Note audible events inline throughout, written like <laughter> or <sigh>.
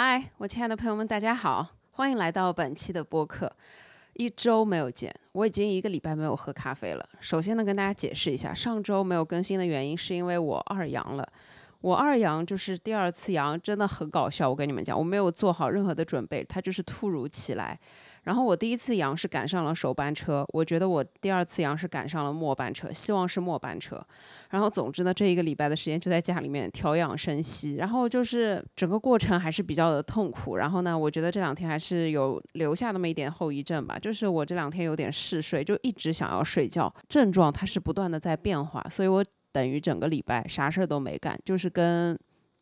嗨，我亲爱的朋友们，大家好，欢迎来到本期的播客。一周没有见，我已经一个礼拜没有喝咖啡了。首先呢，跟大家解释一下，上周没有更新的原因是因为我二阳了。我二阳就是第二次阳，真的很搞笑。我跟你们讲，我没有做好任何的准备，它就是突如其来。然后我第一次阳是赶上了首班车，我觉得我第二次阳是赶上了末班车，希望是末班车。然后总之呢，这一个礼拜的时间就在家里面调养生息，然后就是整个过程还是比较的痛苦。然后呢，我觉得这两天还是有留下那么一点后遗症吧，就是我这两天有点嗜睡，就一直想要睡觉，症状它是不断的在变化，所以我等于整个礼拜啥事儿都没干，就是跟。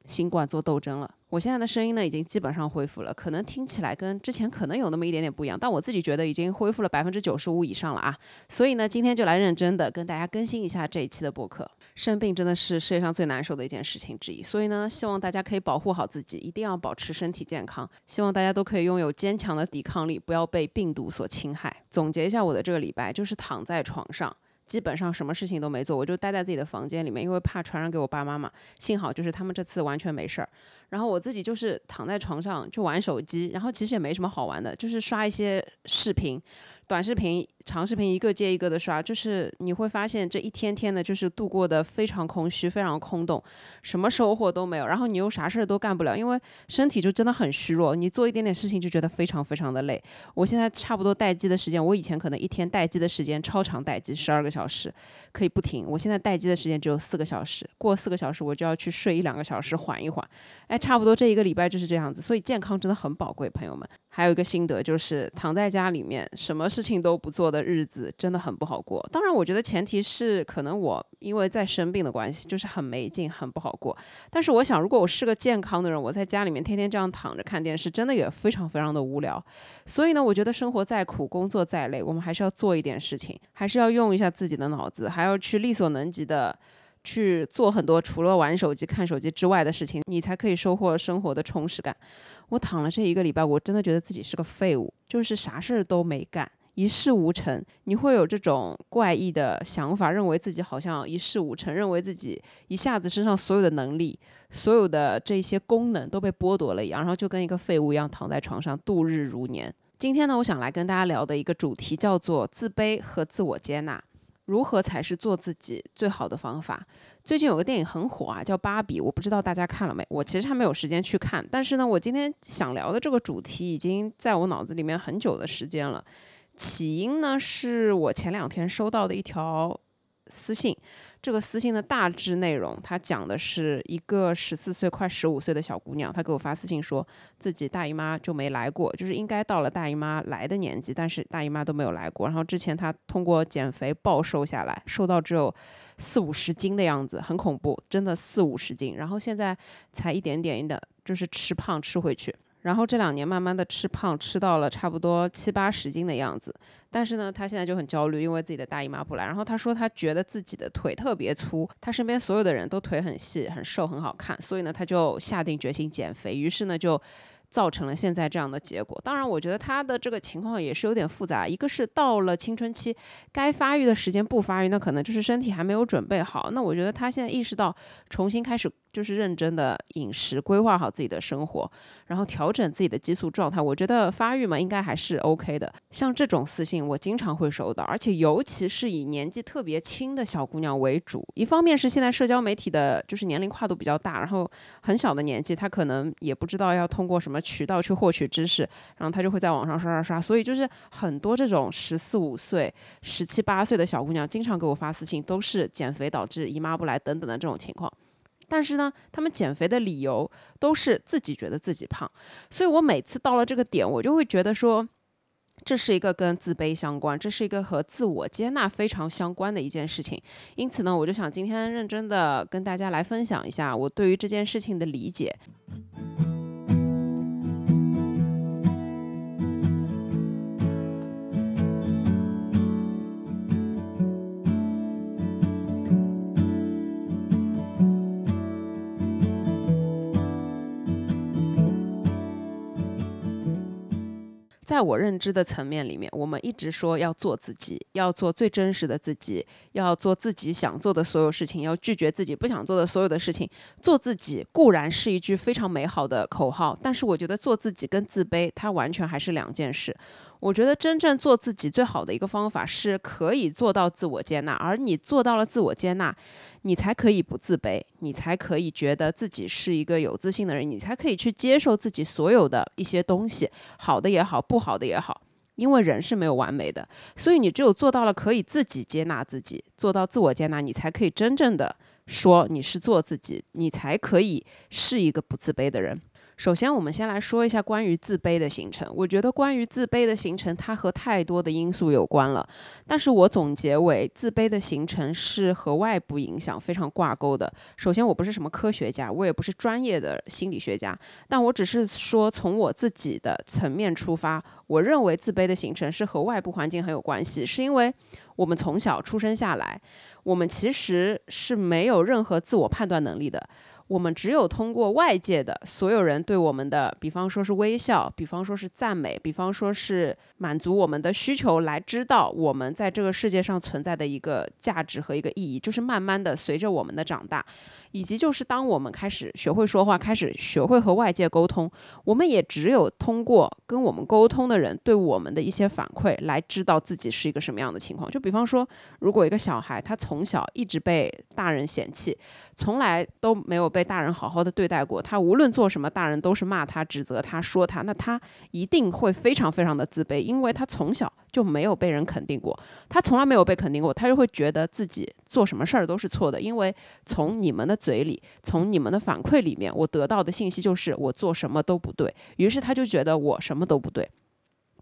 新冠做斗争了，我现在的声音呢已经基本上恢复了，可能听起来跟之前可能有那么一点点不一样，但我自己觉得已经恢复了百分之九十五以上了啊。所以呢，今天就来认真的跟大家更新一下这一期的播客。生病真的是世界上最难受的一件事情之一，所以呢，希望大家可以保护好自己，一定要保持身体健康。希望大家都可以拥有坚强的抵抗力，不要被病毒所侵害。总结一下我的这个礼拜，就是躺在床上。基本上什么事情都没做，我就待在自己的房间里面，因为怕传染给我爸妈嘛。幸好就是他们这次完全没事儿，然后我自己就是躺在床上就玩手机，然后其实也没什么好玩的，就是刷一些视频。短视频、长视频一个接一个的刷，就是你会发现这一天天的，就是度过的非常空虚、非常空洞，什么收获都没有。然后你又啥事儿都干不了，因为身体就真的很虚弱。你做一点点事情就觉得非常非常的累。我现在差不多待机的时间，我以前可能一天待机的时间超长，待机十二个小时可以不停。我现在待机的时间只有四个小时，过四个小时我就要去睡一两个小时缓一缓。哎，差不多这一个礼拜就是这样子，所以健康真的很宝贵，朋友们。还有一个心得就是躺在家里面，什么事情都不做的日子真的很不好过。当然，我觉得前提是可能我因为在生病的关系，就是很没劲，很不好过。但是我想，如果我是个健康的人，我在家里面天天这样躺着看电视，真的也非常非常的无聊。所以呢，我觉得生活再苦，工作再累，我们还是要做一点事情，还是要用一下自己的脑子，还要去力所能及的。去做很多除了玩手机、看手机之外的事情，你才可以收获生活的充实感。我躺了这一个礼拜，我真的觉得自己是个废物，就是啥事儿都没干，一事无成。你会有这种怪异的想法，认为自己好像一事无成，认为自己一下子身上所有的能力、所有的这些功能都被剥夺了一样，然后就跟一个废物一样躺在床上度日如年。今天呢，我想来跟大家聊的一个主题叫做自卑和自我接纳。如何才是做自己最好的方法？最近有个电影很火啊，叫《芭比》，我不知道大家看了没？我其实还没有时间去看，但是呢，我今天想聊的这个主题已经在我脑子里面很久的时间了。起因呢，是我前两天收到的一条私信。这个私信的大致内容，他讲的是一个十四岁快十五岁的小姑娘，她给我发私信说自己大姨妈就没来过，就是应该到了大姨妈来的年纪，但是大姨妈都没有来过。然后之前她通过减肥暴瘦下来，瘦到只有四五十斤的样子，很恐怖，真的四五十斤。然后现在才一点点的，就是吃胖吃回去。然后这两年慢慢的吃胖，吃到了差不多七八十斤的样子。但是呢，他现在就很焦虑，因为自己的大姨妈不来。然后他说他觉得自己的腿特别粗，他身边所有的人都腿很细、很瘦、很好看，所以呢，他就下定决心减肥。于是呢，就。造成了现在这样的结果。当然，我觉得他的这个情况也是有点复杂。一个是到了青春期，该发育的时间不发育，那可能就是身体还没有准备好。那我觉得他现在意识到，重新开始就是认真的饮食，规划好自己的生活，然后调整自己的激素状态。我觉得发育嘛，应该还是 OK 的。像这种私信，我经常会收到，而且尤其是以年纪特别轻的小姑娘为主。一方面是现在社交媒体的就是年龄跨度比较大，然后很小的年纪，她可能也不知道要通过什么。渠道去获取知识，然后她就会在网上刷刷刷，所以就是很多这种十四五岁、十七八岁的小姑娘，经常给我发私信，都是减肥导致姨妈不来等等的这种情况。但是呢，他们减肥的理由都是自己觉得自己胖，所以我每次到了这个点，我就会觉得说，这是一个跟自卑相关，这是一个和自我接纳非常相关的一件事情。因此呢，我就想今天认真的跟大家来分享一下我对于这件事情的理解。在我认知的层面里面，我们一直说要做自己，要做最真实的自己，要做自己想做的所有事情，要拒绝自己不想做的所有的事情。做自己固然是一句非常美好的口号，但是我觉得做自己跟自卑，它完全还是两件事。我觉得真正做自己最好的一个方法，是可以做到自我接纳，而你做到了自我接纳，你才可以不自卑，你才可以觉得自己是一个有自信的人，你才可以去接受自己所有的一些东西，好的也好，不好的也好，因为人是没有完美的，所以你只有做到了可以自己接纳自己，做到自我接纳，你才可以真正的说你是做自己，你才可以是一个不自卑的人。首先，我们先来说一下关于自卑的形成。我觉得关于自卑的形成，它和太多的因素有关了。但是我总结为，自卑的形成是和外部影响非常挂钩的。首先，我不是什么科学家，我也不是专业的心理学家，但我只是说从我自己的层面出发，我认为自卑的形成是和外部环境很有关系，是因为我们从小出生下来，我们其实是没有任何自我判断能力的。我们只有通过外界的所有人对我们的，比方说是微笑，比方说是赞美，比方说是满足我们的需求，来知道我们在这个世界上存在的一个价值和一个意义。就是慢慢的随着我们的长大，以及就是当我们开始学会说话，开始学会和外界沟通，我们也只有通过跟我们沟通的人对我们的一些反馈，来知道自己是一个什么样的情况。就比方说，如果一个小孩他从小一直被大人嫌弃，从来都没有。被大人好好的对待过，他无论做什么，大人都是骂他、指责他、说他，那他一定会非常非常的自卑，因为他从小就没有被人肯定过，他从来没有被肯定过，他就会觉得自己做什么事儿都是错的，因为从你们的嘴里，从你们的反馈里面，我得到的信息就是我做什么都不对，于是他就觉得我什么都不对，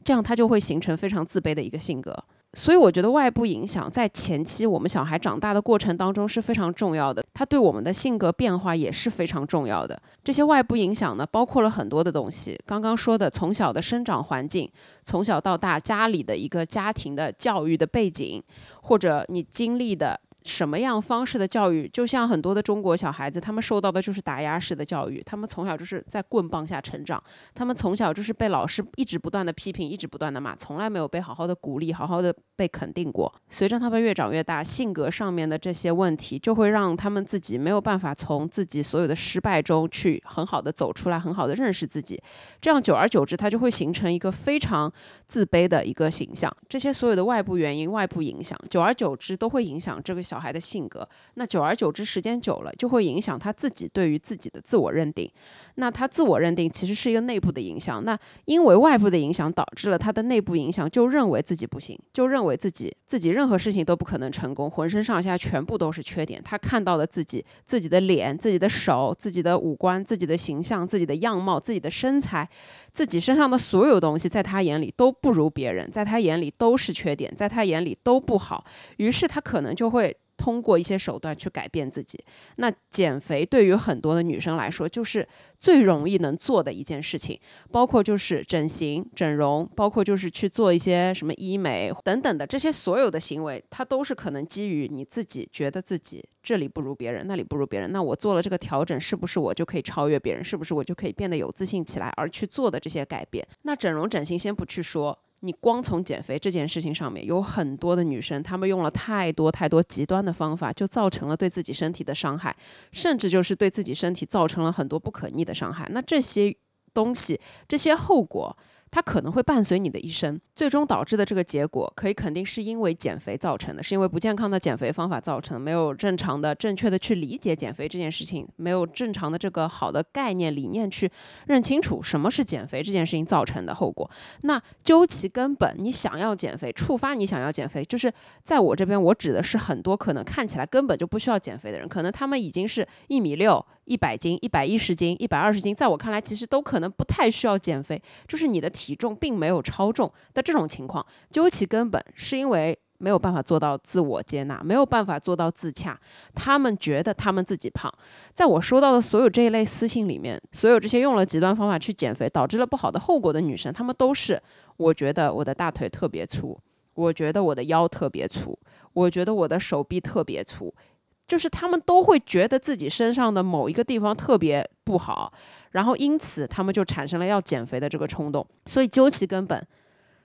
这样他就会形成非常自卑的一个性格。所以我觉得外部影响在前期我们小孩长大的过程当中是非常重要的，它对我们的性格变化也是非常重要的。这些外部影响呢，包括了很多的东西。刚刚说的，从小的生长环境，从小到大家里的一个家庭的教育的背景，或者你经历的。什么样方式的教育，就像很多的中国小孩子，他们受到的就是打压式的教育，他们从小就是在棍棒下成长，他们从小就是被老师一直不断的批评，一直不断的骂，从来没有被好好的鼓励，好好的被肯定过。随着他们越长越大，性格上面的这些问题，就会让他们自己没有办法从自己所有的失败中去很好的走出来，很好的认识自己。这样久而久之，他就会形成一个非常自卑的一个形象。这些所有的外部原因、外部影响，久而久之都会影响这个小。小孩的性格，那久而久之，时间久了，就会影响他自己对于自己的自我认定。那他自我认定其实是一个内部的影响。那因为外部的影响导致了他的内部影响，就认为自己不行，就认为自己自己任何事情都不可能成功，浑身上下全部都是缺点。他看到了自己自己的脸、自己的手、自己的五官、自己的形象、自己的样貌、自己的身材，自己身上的所有东西，在他眼里都不如别人，在他眼里都是缺点，在他眼里都不好。于是他可能就会。通过一些手段去改变自己，那减肥对于很多的女生来说，就是最容易能做的一件事情，包括就是整形、整容，包括就是去做一些什么医美等等的这些所有的行为，它都是可能基于你自己觉得自己这里不如别人，那里不如别人，那我做了这个调整，是不是我就可以超越别人？是不是我就可以变得有自信起来而去做的这些改变？那整容整形先不去说。你光从减肥这件事情上面，有很多的女生，她们用了太多太多极端的方法，就造成了对自己身体的伤害，甚至就是对自己身体造成了很多不可逆的伤害。那这些东西，这些后果。它可能会伴随你的一生，最终导致的这个结果，可以肯定是因为减肥造成的，是因为不健康的减肥方法造成的，没有正常的、正确的去理解减肥这件事情，没有正常的这个好的概念理念去认清楚什么是减肥这件事情造成的后果。那究其根本，你想要减肥，触发你想要减肥，就是在我这边，我指的是很多可能看起来根本就不需要减肥的人，可能他们已经是一米六。一百斤、一百一十斤、一百二十斤，在我看来，其实都可能不太需要减肥。就是你的体重并没有超重的这种情况，究其根本，是因为没有办法做到自我接纳，没有办法做到自洽。他们觉得他们自己胖。在我收到的所有这一类私信里面，所有这些用了极端方法去减肥，导致了不好的后果的女生，她们都是：我觉得我的大腿特别粗，我觉得我的腰特别粗，我觉得我的手臂特别粗。就是他们都会觉得自己身上的某一个地方特别不好，然后因此他们就产生了要减肥的这个冲动。所以究其根本，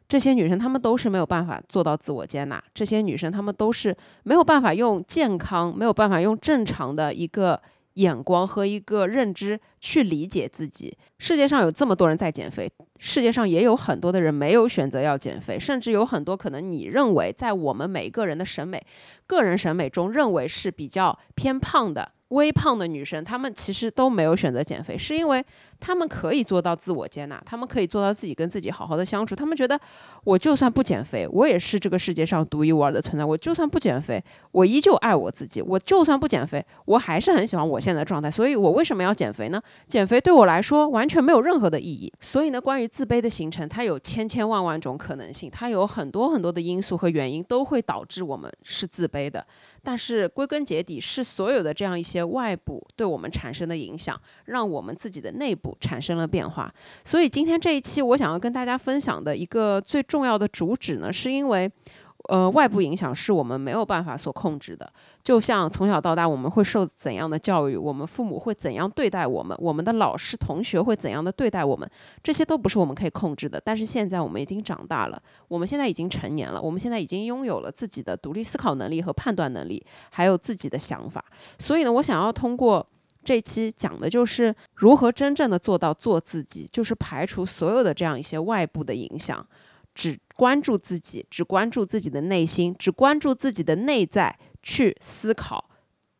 这些女生她们都是没有办法做到自我接纳，这些女生她们都是没有办法用健康、没有办法用正常的一个眼光和一个认知去理解自己。世界上有这么多人在减肥，世界上也有很多的人没有选择要减肥，甚至有很多可能你认为在我们每个人的审美、个人审美中认为是比较偏胖的。微胖的女生，她们其实都没有选择减肥，是因为她们可以做到自我接纳，她们可以做到自己跟自己好好的相处。她们觉得，我就算不减肥，我也是这个世界上独一无二的存在。我就算不减肥，我依旧爱我自己。我就算不减肥，我还是很喜欢我现在的状态。所以，我为什么要减肥呢？减肥对我来说完全没有任何的意义。所以呢，关于自卑的形成，它有千千万万种可能性，它有很多很多的因素和原因都会导致我们是自卑的。但是归根结底，是所有的这样一些。外部对我们产生的影响，让我们自己的内部产生了变化。所以今天这一期，我想要跟大家分享的一个最重要的主旨呢，是因为。呃，外部影响是我们没有办法所控制的。就像从小到大，我们会受怎样的教育，我们父母会怎样对待我们，我们的老师、同学会怎样的对待我们，这些都不是我们可以控制的。但是现在我们已经长大了，我们现在已经成年了，我们现在已经拥有了自己的独立思考能力和判断能力，还有自己的想法。所以呢，我想要通过这期讲的就是如何真正的做到做自己，就是排除所有的这样一些外部的影响。只关注自己，只关注自己的内心，只关注自己的内在，去思考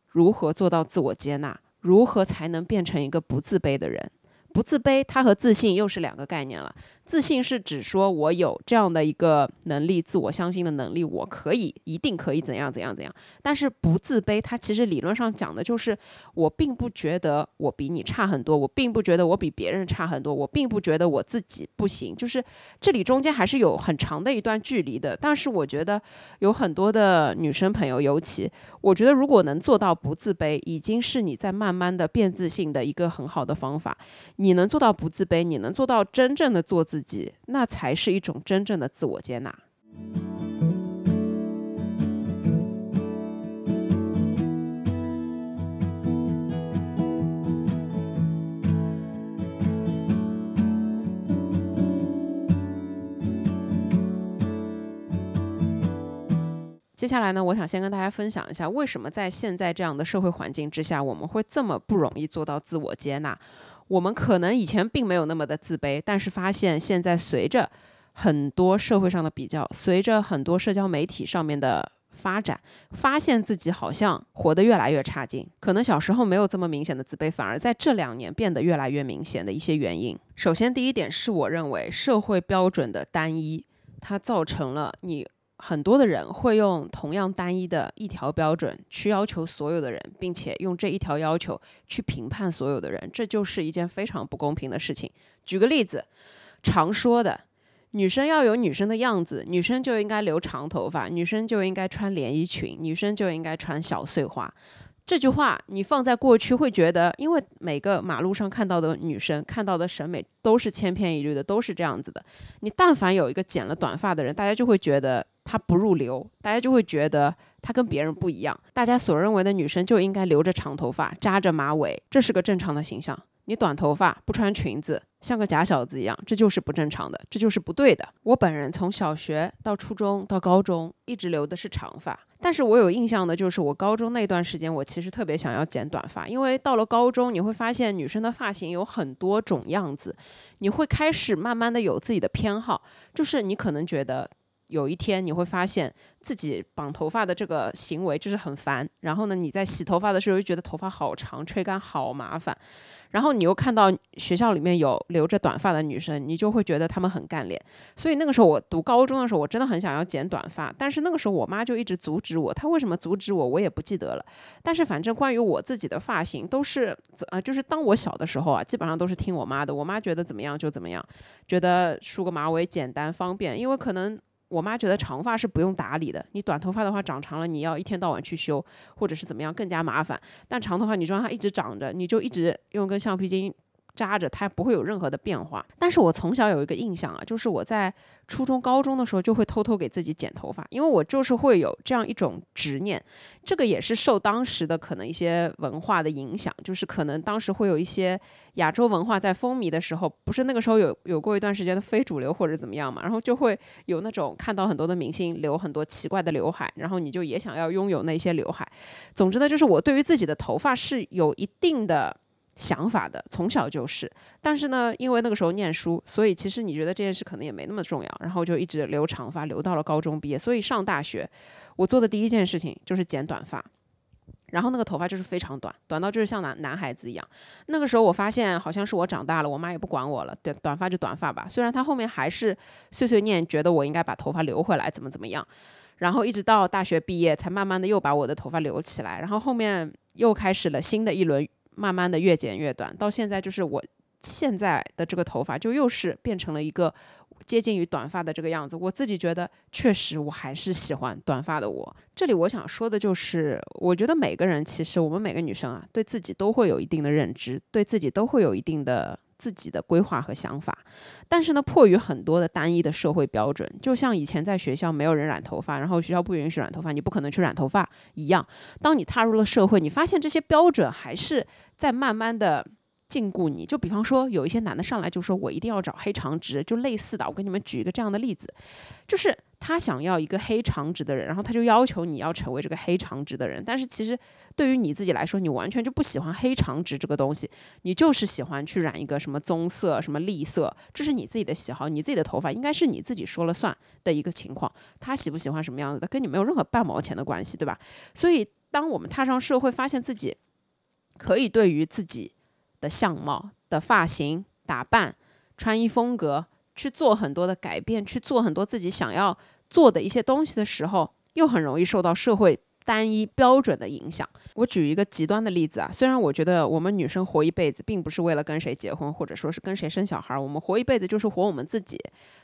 如何做到自我接纳，如何才能变成一个不自卑的人。不自卑，它和自信又是两个概念了。自信是指说我有这样的一个能力，自我相信的能力，我可以，一定可以怎样怎样怎样。但是不自卑，它其实理论上讲的就是我并不觉得我比你差很多，我并不觉得我比别人差很多，我并不觉得我自己不行。就是这里中间还是有很长的一段距离的。但是我觉得有很多的女生朋友，尤其我觉得如果能做到不自卑，已经是你在慢慢的变自信的一个很好的方法。你能做到不自卑，你能做到真正的做自己，那才是一种真正的自我接纳。接下来呢，我想先跟大家分享一下，为什么在现在这样的社会环境之下，我们会这么不容易做到自我接纳。我们可能以前并没有那么的自卑，但是发现现在随着很多社会上的比较，随着很多社交媒体上面的发展，发现自己好像活得越来越差劲。可能小时候没有这么明显的自卑，反而在这两年变得越来越明显的一些原因。首先，第一点是我认为社会标准的单一，它造成了你。很多的人会用同样单一的一条标准去要求所有的人，并且用这一条要求去评判所有的人，这就是一件非常不公平的事情。举个例子，常说的女生要有女生的样子，女生就应该留长头发，女生就应该穿连衣裙，女生就应该穿小碎花。这句话你放在过去会觉得，因为每个马路上看到的女生看到的审美都是千篇一律的，都是这样子的。你但凡有一个剪了短发的人，大家就会觉得。她不入流，大家就会觉得她跟别人不一样。大家所认为的女生就应该留着长头发，扎着马尾，这是个正常的形象。你短头发不穿裙子，像个假小子一样，这就是不正常的，这就是不对的。我本人从小学到初中到高中一直留的是长发，但是我有印象的就是我高中那段时间，我其实特别想要剪短发，因为到了高中你会发现女生的发型有很多种样子，你会开始慢慢的有自己的偏好，就是你可能觉得。有一天你会发现自己绑头发的这个行为就是很烦，然后呢，你在洗头发的时候又觉得头发好长，吹干好麻烦，然后你又看到学校里面有留着短发的女生，你就会觉得她们很干练。所以那个时候我读高中的时候，我真的很想要剪短发，但是那个时候我妈就一直阻止我。她为什么阻止我，我也不记得了。但是反正关于我自己的发型，都是呃，就是当我小的时候啊，基本上都是听我妈的。我妈觉得怎么样就怎么样，觉得梳个马尾简单方便，因为可能。我妈觉得长发是不用打理的，你短头发的话长长了，你要一天到晚去修，或者是怎么样更加麻烦。但长头发你就让它一直长着，你就一直用根橡皮筋扎着，它不会有任何的变化。但是我从小有一个印象啊，就是我在初中、高中的时候就会偷偷给自己剪头发，因为我就是会有这样一种执念。这个也是受当时的可能一些文化的影响，就是可能当时会有一些亚洲文化在风靡的时候，不是那个时候有有过一段时间的非主流或者怎么样嘛，然后就会有那种看到很多的明星留很多奇怪的刘海，然后你就也想要拥有那些刘海。总之呢，就是我对于自己的头发是有一定的。想法的，从小就是，但是呢，因为那个时候念书，所以其实你觉得这件事可能也没那么重要，然后就一直留长发，留到了高中毕业。所以上大学，我做的第一件事情就是剪短发，然后那个头发就是非常短，短到就是像男男孩子一样。那个时候我发现，好像是我长大了，我妈也不管我了，短短发就短发吧。虽然她后面还是碎碎念，觉得我应该把头发留回来，怎么怎么样。然后一直到大学毕业，才慢慢的又把我的头发留起来，然后后面又开始了新的一轮。慢慢的越剪越短，到现在就是我现在的这个头发，就又是变成了一个接近于短发的这个样子。我自己觉得，确实我还是喜欢短发的我。这里我想说的就是，我觉得每个人其实我们每个女生啊，对自己都会有一定的认知，对自己都会有一定的。自己的规划和想法，但是呢，迫于很多的单一的社会标准，就像以前在学校没有人染头发，然后学校不允许染头发，你不可能去染头发一样。当你踏入了社会，你发现这些标准还是在慢慢的。禁锢你，就比方说有一些男的上来就说我一定要找黑长直，就类似的。我给你们举一个这样的例子，就是他想要一个黑长直的人，然后他就要求你要成为这个黑长直的人。但是其实对于你自己来说，你完全就不喜欢黑长直这个东西，你就是喜欢去染一个什么棕色、什么栗色，这是你自己的喜好，你自己的头发应该是你自己说了算的一个情况。他喜不喜欢什么样子的，跟你没有任何半毛钱的关系，对吧？所以当我们踏上社会，发现自己可以对于自己。的相貌、的发型、打扮、穿衣风格，去做很多的改变，去做很多自己想要做的一些东西的时候，又很容易受到社会单一标准的影响。我举一个极端的例子啊，虽然我觉得我们女生活一辈子，并不是为了跟谁结婚，或者说是跟谁生小孩，我们活一辈子就是活我们自己。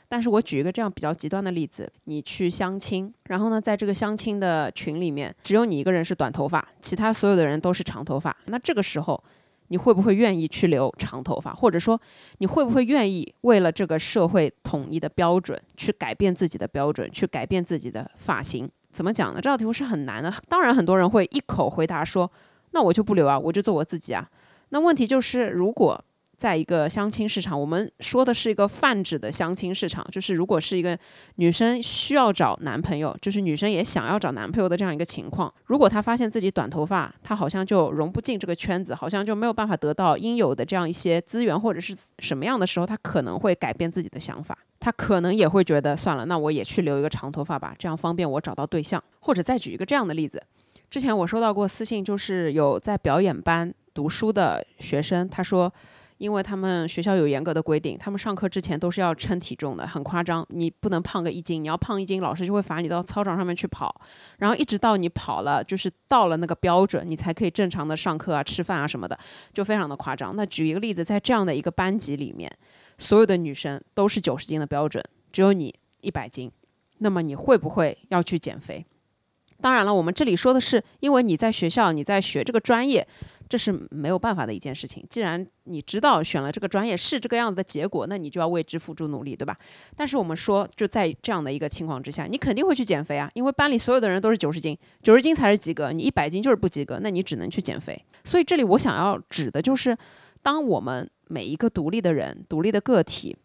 但是我举一个这样比较极端的例子，你去相亲，然后呢，在这个相亲的群里面，只有你一个人是短头发，其他所有的人都是长头发，那这个时候。你会不会愿意去留长头发，或者说你会不会愿意为了这个社会统一的标准去改变自己的标准，去改变自己的发型？怎么讲呢？这道题目是很难的。当然，很多人会一口回答说：“那我就不留啊，我就做我自己啊。”那问题就是，如果在一个相亲市场，我们说的是一个泛指的相亲市场，就是如果是一个女生需要找男朋友，就是女生也想要找男朋友的这样一个情况，如果她发现自己短头发，她好像就融不进这个圈子，好像就没有办法得到应有的这样一些资源或者是什么样的时候，她可能会改变自己的想法，她可能也会觉得算了，那我也去留一个长头发吧，这样方便我找到对象。或者再举一个这样的例子，之前我收到过私信，就是有在表演班读书的学生，他说。因为他们学校有严格的规定，他们上课之前都是要称体重的，很夸张。你不能胖个一斤，你要胖一斤，老师就会罚你到操场上面去跑。然后一直到你跑了，就是到了那个标准，你才可以正常的上课啊、吃饭啊什么的，就非常的夸张。那举一个例子，在这样的一个班级里面，所有的女生都是九十斤的标准，只有你一百斤，那么你会不会要去减肥？当然了，我们这里说的是，因为你在学校，你在学这个专业。这是没有办法的一件事情。既然你知道选了这个专业是这个样子的结果，那你就要为之付出努力，对吧？但是我们说，就在这样的一个情况之下，你肯定会去减肥啊，因为班里所有的人都是九十斤，九十斤才是及格，你一百斤就是不及格，那你只能去减肥。所以这里我想要指的就是，当我们每一个独立的人、独立的个体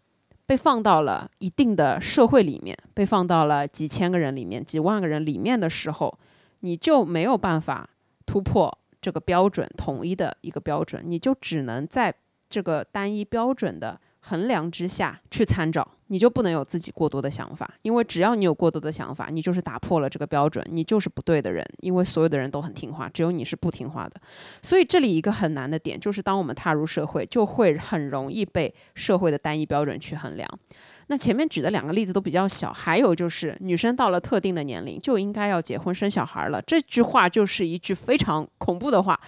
被放到了一定的社会里面，被放到了几千个人里面、几万个人里面的时候，你就没有办法突破。这个标准统一的一个标准，你就只能在这个单一标准的衡量之下去参照，你就不能有自己过多的想法，因为只要你有过多的想法，你就是打破了这个标准，你就是不对的人，因为所有的人都很听话，只有你是不听话的。所以这里一个很难的点就是，当我们踏入社会，就会很容易被社会的单一标准去衡量。那前面举的两个例子都比较小，还有就是女生到了特定的年龄就应该要结婚生小孩了。这句话就是一句非常恐怖的话，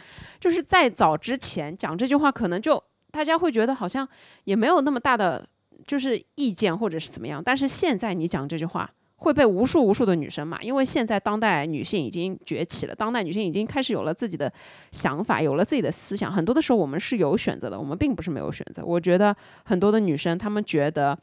就是在早之前讲这句话，可能就大家会觉得好像也没有那么大的就是意见或者是怎么样。但是现在你讲这句话，会被无数无数的女生骂，因为现在当代女性已经崛起了，当代女性已经开始有了自己的想法，有了自己的思想。很多的时候我们是有选择的，我们并不是没有选择。我觉得很多的女生她们觉得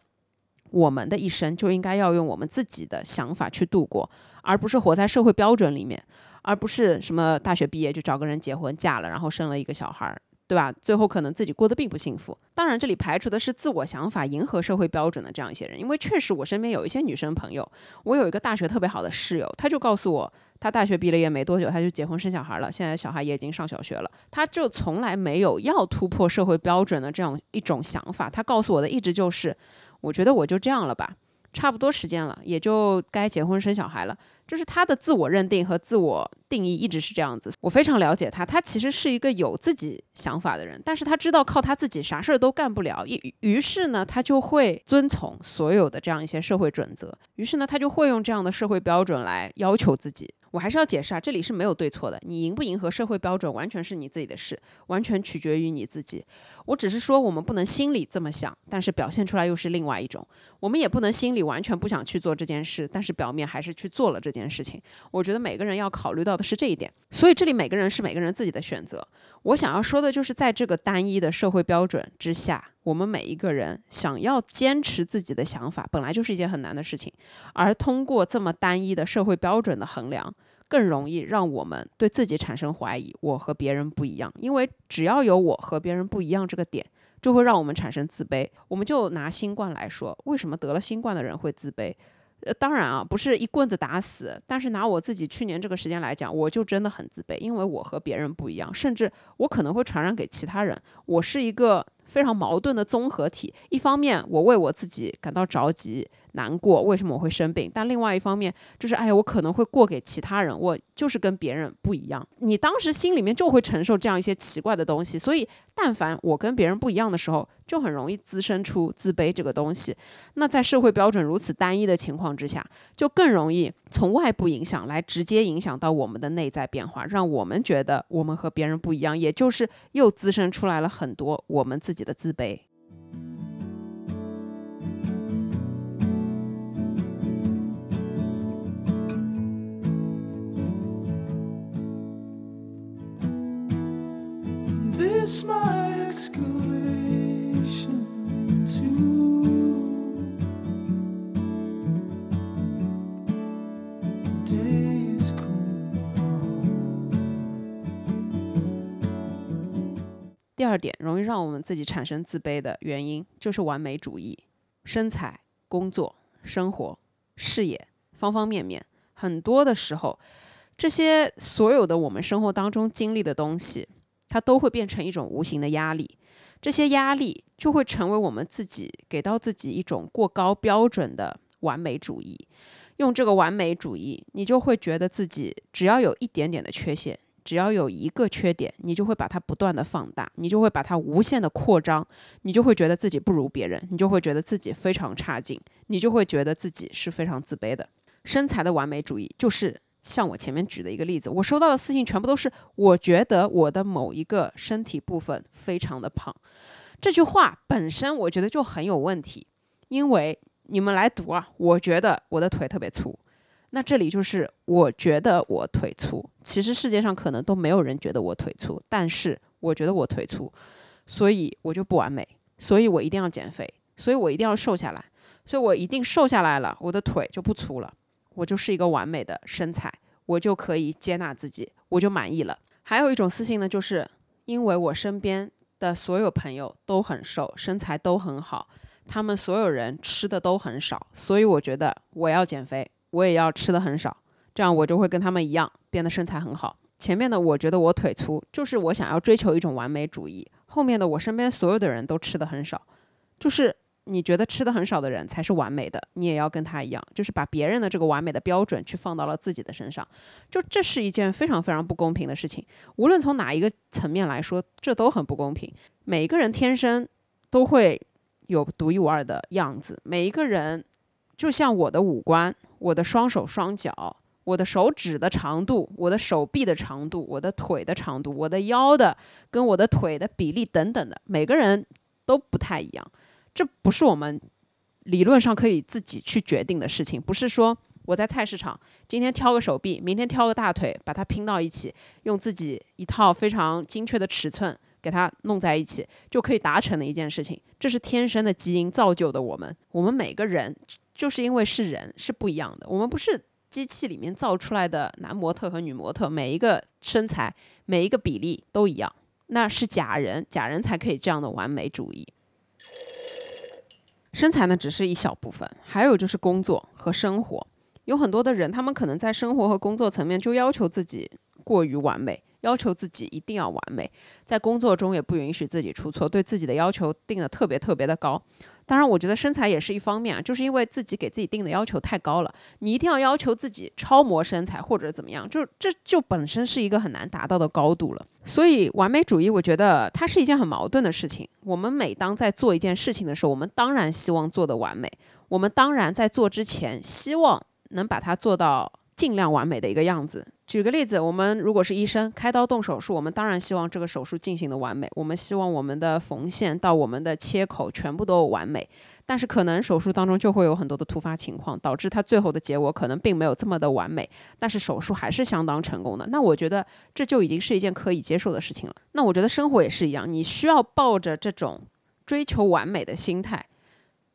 我们的一生就应该要用我们自己的想法去度过，而不是活在社会标准里面，而不是什么大学毕业就找个人结婚嫁了，然后生了一个小孩儿。对吧？最后可能自己过得并不幸福。当然，这里排除的是自我想法迎合社会标准的这样一些人，因为确实我身边有一些女生朋友，我有一个大学特别好的室友，她就告诉我，她大学毕了业没多久，她就结婚生小孩了，现在小孩也已经上小学了，她就从来没有要突破社会标准的这样一种想法。她告诉我的一直就是，我觉得我就这样了吧。差不多时间了，也就该结婚生小孩了。就是他的自我认定和自我定义一直是这样子。我非常了解他，他其实是一个有自己想法的人，但是他知道靠他自己啥事儿都干不了。于于是呢，他就会遵从所有的这样一些社会准则。于是呢，他就会用这样的社会标准来要求自己。我还是要解释啊，这里是没有对错的。你迎不迎合社会标准，完全是你自己的事，完全取决于你自己。我只是说，我们不能心里这么想，但是表现出来又是另外一种。我们也不能心里完全不想去做这件事，但是表面还是去做了这件事情。我觉得每个人要考虑到的是这一点。所以这里每个人是每个人自己的选择。我想要说的就是，在这个单一的社会标准之下。我们每一个人想要坚持自己的想法，本来就是一件很难的事情。而通过这么单一的社会标准的衡量，更容易让我们对自己产生怀疑。我和别人不一样，因为只要有我和别人不一样这个点，就会让我们产生自卑。我们就拿新冠来说，为什么得了新冠的人会自卑？呃，当然啊，不是一棍子打死。但是拿我自己去年这个时间来讲，我就真的很自卑，因为我和别人不一样，甚至我可能会传染给其他人。我是一个。非常矛盾的综合体，一方面我为我自己感到着急。难过，为什么我会生病？但另外一方面就是，哎呀，我可能会过给其他人，我就是跟别人不一样。你当时心里面就会承受这样一些奇怪的东西，所以，但凡我跟别人不一样的时候，就很容易滋生出自卑这个东西。那在社会标准如此单一的情况之下，就更容易从外部影响来直接影响到我们的内在变化，让我们觉得我们和别人不一样，也就是又滋生出来了很多我们自己的自卑。第二点，容易让我们自己产生自卑的原因，就是完美主义。身材、工作、生活、事业，方方面面，很多的时候，这些所有的我们生活当中经历的东西。它都会变成一种无形的压力，这些压力就会成为我们自己给到自己一种过高标准的完美主义。用这个完美主义，你就会觉得自己只要有一点点的缺陷，只要有一个缺点，你就会把它不断的放大，你就会把它无限的扩张，你就会觉得自己不如别人，你就会觉得自己非常差劲，你就会觉得自己是非常自卑的。身材的完美主义就是。像我前面举的一个例子，我收到的私信全部都是我觉得我的某一个身体部分非常的胖。这句话本身我觉得就很有问题，因为你们来读啊，我觉得我的腿特别粗，那这里就是我觉得我腿粗。其实世界上可能都没有人觉得我腿粗，但是我觉得我腿粗，所以我就不完美，所以我一定要减肥，所以我一定要瘦下来，所以我一定瘦下来了，我的腿就不粗了。我就是一个完美的身材，我就可以接纳自己，我就满意了。还有一种私信呢，就是因为我身边的所有朋友都很瘦，身材都很好，他们所有人吃的都很少，所以我觉得我要减肥，我也要吃的很少，这样我就会跟他们一样变得身材很好。前面的我觉得我腿粗，就是我想要追求一种完美主义；后面的我身边所有的人都吃的很少，就是。你觉得吃的很少的人才是完美的，你也要跟他一样，就是把别人的这个完美的标准去放到了自己的身上，就这是一件非常非常不公平的事情。无论从哪一个层面来说，这都很不公平。每一个人天生都会有独一无二的样子，每一个人就像我的五官、我的双手双脚、我的手指的长度、我的手臂的长度、我的腿的长度、我的腰的跟我的腿的比例等等的，每个人都不太一样。这不是我们理论上可以自己去决定的事情，不是说我在菜市场今天挑个手臂，明天挑个大腿，把它拼到一起，用自己一套非常精确的尺寸给它弄在一起，就可以达成的一件事情。这是天生的基因造就的我们。我们每个人就是因为是人是不一样的，我们不是机器里面造出来的男模特和女模特，每一个身材每一个比例都一样，那是假人，假人才可以这样的完美主义。身材呢，只是一小部分，还有就是工作和生活。有很多的人，他们可能在生活和工作层面就要求自己过于完美，要求自己一定要完美，在工作中也不允许自己出错，对自己的要求定的特别特别的高。当然，我觉得身材也是一方面啊，就是因为自己给自己定的要求太高了，你一定要要求自己超模身材或者怎么样，就这就本身是一个很难达到的高度了。所以，完美主义，我觉得它是一件很矛盾的事情。我们每当在做一件事情的时候，我们当然希望做的完美，我们当然在做之前希望能把它做到尽量完美的一个样子。举个例子，我们如果是医生开刀动手术，我们当然希望这个手术进行的完美，我们希望我们的缝线到我们的切口全部都完美。但是可能手术当中就会有很多的突发情况，导致它最后的结果可能并没有这么的完美，但是手术还是相当成功的。那我觉得这就已经是一件可以接受的事情了。那我觉得生活也是一样，你需要抱着这种追求完美的心态，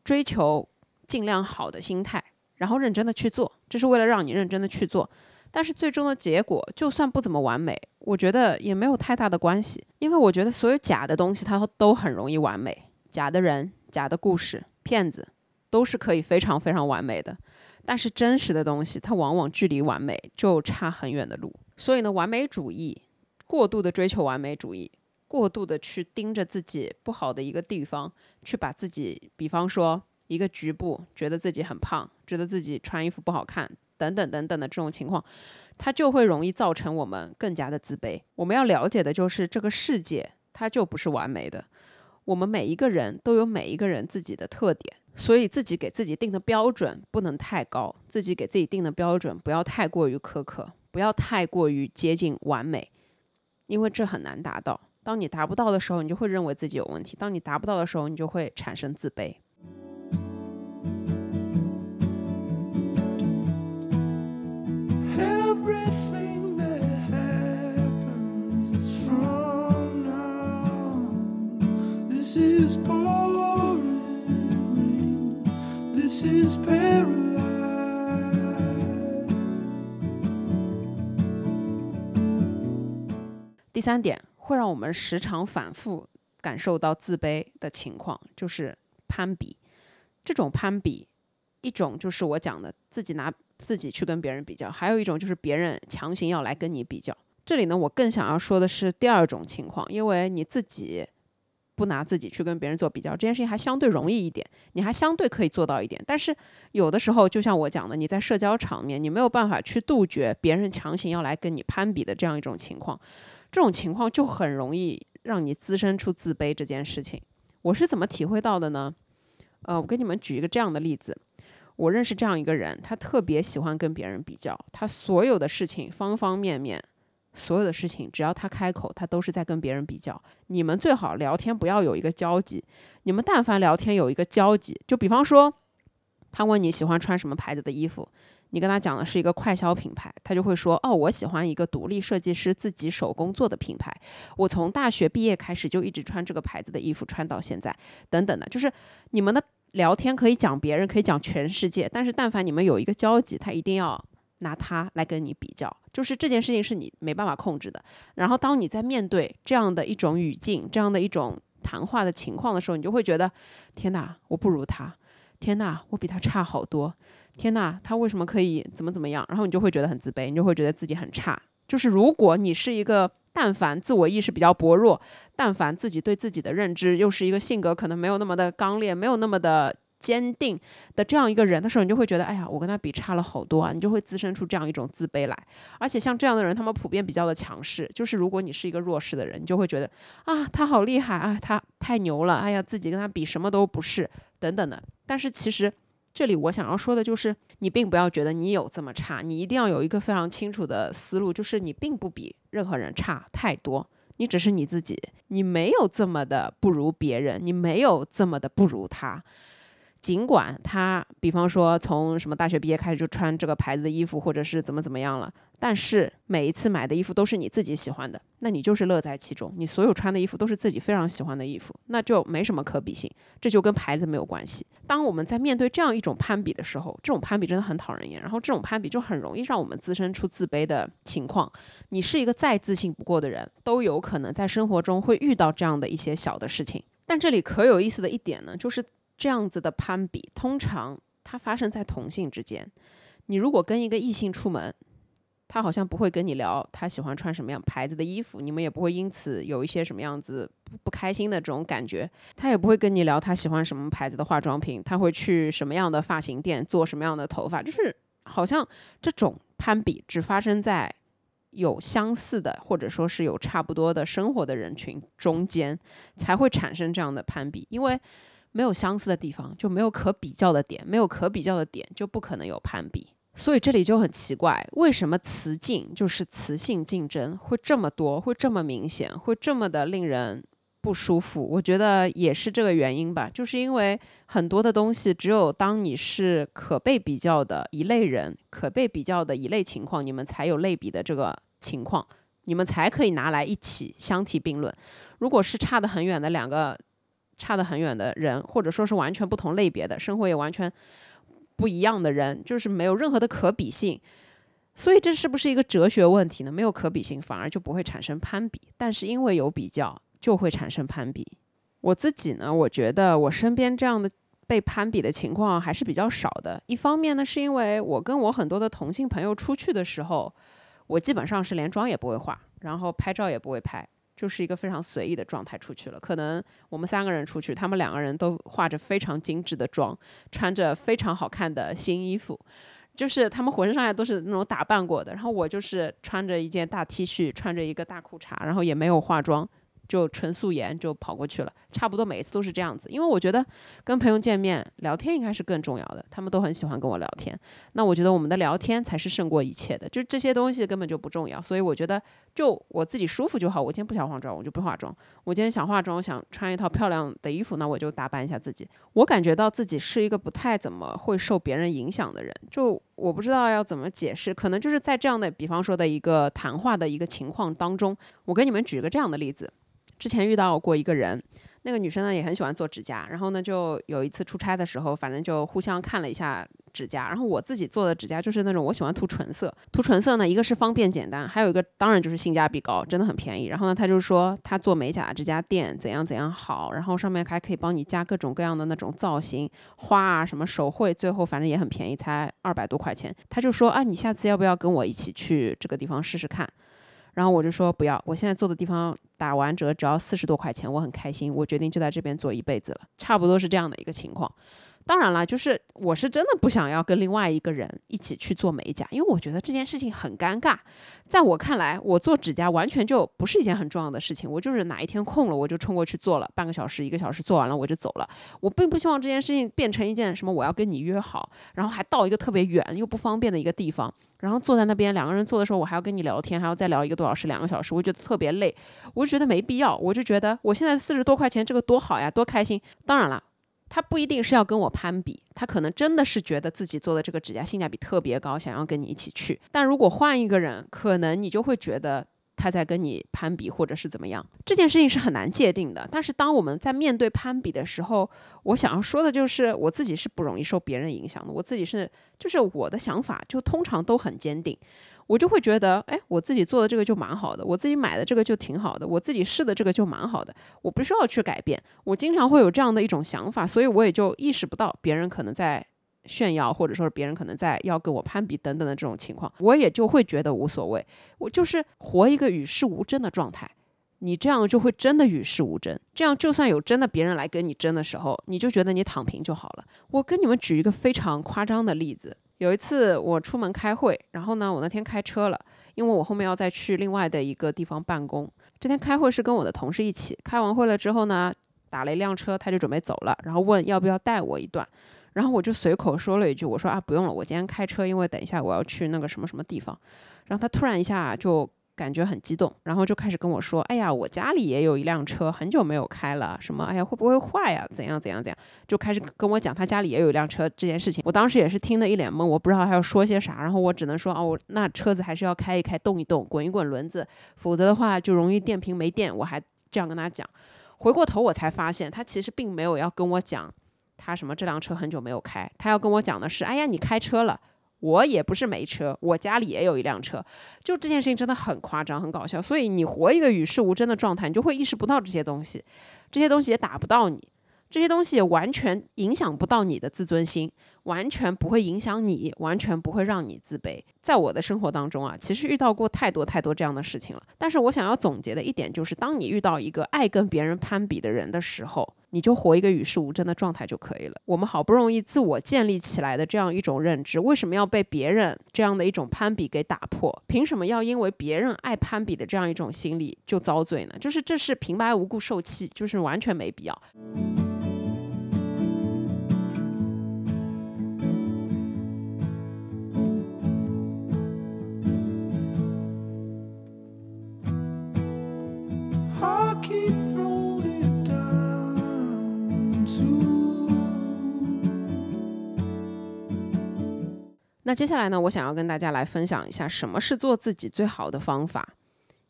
追求尽量好的心态，然后认真的去做，这是为了让你认真的去做。但是最终的结果就算不怎么完美，我觉得也没有太大的关系，因为我觉得所有假的东西它都很容易完美，假的人、假的故事、骗子都是可以非常非常完美的，但是真实的东西它往往距离完美就差很远的路。所以呢，完美主义过度的追求完美主义，过度的去盯着自己不好的一个地方，去把自己，比方说一个局部觉得自己很胖，觉得自己穿衣服不好看。等等等等的这种情况，它就会容易造成我们更加的自卑。我们要了解的就是这个世界它就不是完美的，我们每一个人都有每一个人自己的特点，所以自己给自己定的标准不能太高，自己给自己定的标准不要太过于苛刻，不要太过于接近完美，因为这很难达到。当你达不到的时候，你就会认为自己有问题；当你达不到的时候，你就会产生自卑。This is paradise 第三点会让我们时常反复感受到自卑的情况，就是攀比。这种攀比，一种就是我讲的自己拿自己去跟别人比较，还有一种就是别人强行要来跟你比较。这里呢，我更想要说的是第二种情况，因为你自己。不拿自己去跟别人做比较，这件事情还相对容易一点，你还相对可以做到一点。但是有的时候，就像我讲的，你在社交场面，你没有办法去杜绝别人强行要来跟你攀比的这样一种情况，这种情况就很容易让你滋生出自卑这件事情。我是怎么体会到的呢？呃，我给你们举一个这样的例子，我认识这样一个人，他特别喜欢跟别人比较，他所有的事情方方面面。所有的事情，只要他开口，他都是在跟别人比较。你们最好聊天不要有一个交集。你们但凡聊天有一个交集，就比方说，他问你喜欢穿什么牌子的衣服，你跟他讲的是一个快消品牌，他就会说：“哦，我喜欢一个独立设计师自己手工做的品牌，我从大学毕业开始就一直穿这个牌子的衣服，穿到现在。”等等的，就是你们的聊天可以讲别人，可以讲全世界，但是但凡你们有一个交集，他一定要。拿他来跟你比较，就是这件事情是你没办法控制的。然后，当你在面对这样的一种语境、这样的一种谈话的情况的时候，你就会觉得：天哪，我不如他！天哪，我比他差好多！天哪，他为什么可以怎么怎么样？然后你就会觉得很自卑，你就会觉得自己很差。就是如果你是一个但凡自我意识比较薄弱，但凡自己对自己的认知又是一个性格可能没有那么的刚烈，没有那么的。坚定的这样一个人的时候，你就会觉得，哎呀，我跟他比差了好多啊，你就会滋生出这样一种自卑来。而且像这样的人，他们普遍比较的强势，就是如果你是一个弱势的人，你就会觉得，啊，他好厉害啊，他太牛了，哎呀，自己跟他比什么都不是，等等的。但是其实这里我想要说的就是，你并不要觉得你有这么差，你一定要有一个非常清楚的思路，就是你并不比任何人差太多，你只是你自己，你没有这么的不如别人，你没有这么的不如他。尽管他，比方说从什么大学毕业开始就穿这个牌子的衣服，或者是怎么怎么样了，但是每一次买的衣服都是你自己喜欢的，那你就是乐在其中。你所有穿的衣服都是自己非常喜欢的衣服，那就没什么可比性，这就跟牌子没有关系。当我们在面对这样一种攀比的时候，这种攀比真的很讨人厌，然后这种攀比就很容易让我们滋生出自卑的情况。你是一个再自信不过的人，都有可能在生活中会遇到这样的一些小的事情。但这里可有意思的一点呢，就是。这样子的攀比，通常它发生在同性之间。你如果跟一个异性出门，他好像不会跟你聊他喜欢穿什么样牌子的衣服，你们也不会因此有一些什么样子不开心的这种感觉。他也不会跟你聊他喜欢什么牌子的化妆品，他会去什么样的发型店做什么样的头发，就是好像这种攀比只发生在有相似的或者说是有差不多的生活的人群中间才会产生这样的攀比，因为。没有相似的地方，就没有可比较的点；没有可比较的点，就不可能有攀比。所以这里就很奇怪，为什么雌竞就是雌性竞争会这么多，会这么明显，会这么的令人不舒服？我觉得也是这个原因吧，就是因为很多的东西，只有当你是可被比较的一类人，可被比较的一类情况，你们才有类比的这个情况，你们才可以拿来一起相提并论。如果是差得很远的两个。差得很远的人，或者说是完全不同类别的生活也完全不一样的人，就是没有任何的可比性。所以这是不是一个哲学问题呢？没有可比性，反而就不会产生攀比；但是因为有比较，就会产生攀比。我自己呢，我觉得我身边这样的被攀比的情况还是比较少的。一方面呢，是因为我跟我很多的同性朋友出去的时候，我基本上是连妆也不会化，然后拍照也不会拍。就是一个非常随意的状态出去了。可能我们三个人出去，他们两个人都化着非常精致的妆，穿着非常好看的新衣服，就是他们浑身上下都是那种打扮过的。然后我就是穿着一件大 T 恤，穿着一个大裤衩，然后也没有化妆。就纯素颜就跑过去了，差不多每一次都是这样子，因为我觉得跟朋友见面聊天应该是更重要的，他们都很喜欢跟我聊天。那我觉得我们的聊天才是胜过一切的，就这些东西根本就不重要。所以我觉得就我自己舒服就好。我今天不想化妆，我就不化妆；我今天想化妆，想穿一套漂亮的衣服，那我就打扮一下自己。我感觉到自己是一个不太怎么会受别人影响的人，就我不知道要怎么解释，可能就是在这样的比方说的一个谈话的一个情况当中，我给你们举个这样的例子。之前遇到过一个人，那个女生呢也很喜欢做指甲，然后呢就有一次出差的时候，反正就互相看了一下指甲，然后我自己做的指甲就是那种我喜欢涂纯色，涂纯色呢一个是方便简单，还有一个当然就是性价比高，真的很便宜。然后呢他就说他做美甲这家店怎样怎样好，然后上面还可以帮你加各种各样的那种造型花啊什么手绘，最后反正也很便宜，才二百多块钱。他就说啊你下次要不要跟我一起去这个地方试试看？然后我就说不要，我现在做的地方打完折只要四十多块钱，我很开心，我决定就在这边做一辈子了，差不多是这样的一个情况。当然了，就是我是真的不想要跟另外一个人一起去做美甲，因为我觉得这件事情很尴尬。在我看来，我做指甲完全就不是一件很重要的事情。我就是哪一天空了，我就冲过去做了半个小时、一个小时，做完了我就走了。我并不希望这件事情变成一件什么我要跟你约好，然后还到一个特别远又不方便的一个地方，然后坐在那边两个人做的时候，我还要跟你聊天，还要再聊一个多小时、两个小时，我觉得特别累。我就觉得没必要，我就觉得我现在四十多块钱这个多好呀，多开心。当然了。他不一定是要跟我攀比，他可能真的是觉得自己做的这个指甲性价比特别高，想要跟你一起去。但如果换一个人，可能你就会觉得他在跟你攀比，或者是怎么样。这件事情是很难界定的。但是当我们在面对攀比的时候，我想要说的就是，我自己是不容易受别人影响的。我自己是，就是我的想法就通常都很坚定。我就会觉得，哎，我自己做的这个就蛮好的，我自己买的这个就挺好的，我自己试的这个就蛮好的，我不需要去改变。我经常会有这样的一种想法，所以我也就意识不到别人可能在炫耀，或者说是别人可能在要跟我攀比等等的这种情况，我也就会觉得无所谓。我就是活一个与世无争的状态，你这样就会真的与世无争。这样就算有真的别人来跟你争的时候，你就觉得你躺平就好了。我跟你们举一个非常夸张的例子。有一次我出门开会，然后呢，我那天开车了，因为我后面要再去另外的一个地方办公。这天开会是跟我的同事一起，开完会了之后呢，打了一辆车，他就准备走了，然后问要不要带我一段，然后我就随口说了一句，我说啊不用了，我今天开车，因为等一下我要去那个什么什么地方。然后他突然一下就感觉很激动，然后就开始跟我说：“哎呀，我家里也有一辆车，很久没有开了，什么哎呀会不会坏呀？怎样怎样怎样？”就开始跟我讲他家里也有一辆车这件事情。我当时也是听得一脸懵，我不知道他要说些啥，然后我只能说：“哦，那车子还是要开一开，动一动，滚一滚轮子，否则的话就容易电瓶没电。”我还这样跟他讲。回过头我才发现，他其实并没有要跟我讲他什么这辆车很久没有开，他要跟我讲的是：“哎呀，你开车了。”我也不是没车，我家里也有一辆车，就这件事情真的很夸张，很搞笑。所以你活一个与世无争的状态，你就会意识不到这些东西，这些东西也打不到你，这些东西也完全影响不到你的自尊心，完全不会影响你，完全不会让你自卑。在我的生活当中啊，其实遇到过太多太多这样的事情了。但是我想要总结的一点就是，当你遇到一个爱跟别人攀比的人的时候，你就活一个与世无争的状态就可以了。我们好不容易自我建立起来的这样一种认知，为什么要被别人这样的一种攀比给打破？凭什么要因为别人爱攀比的这样一种心理就遭罪呢？就是这是平白无故受气，就是完全没必要。那接下来呢，我想要跟大家来分享一下什么是做自己最好的方法。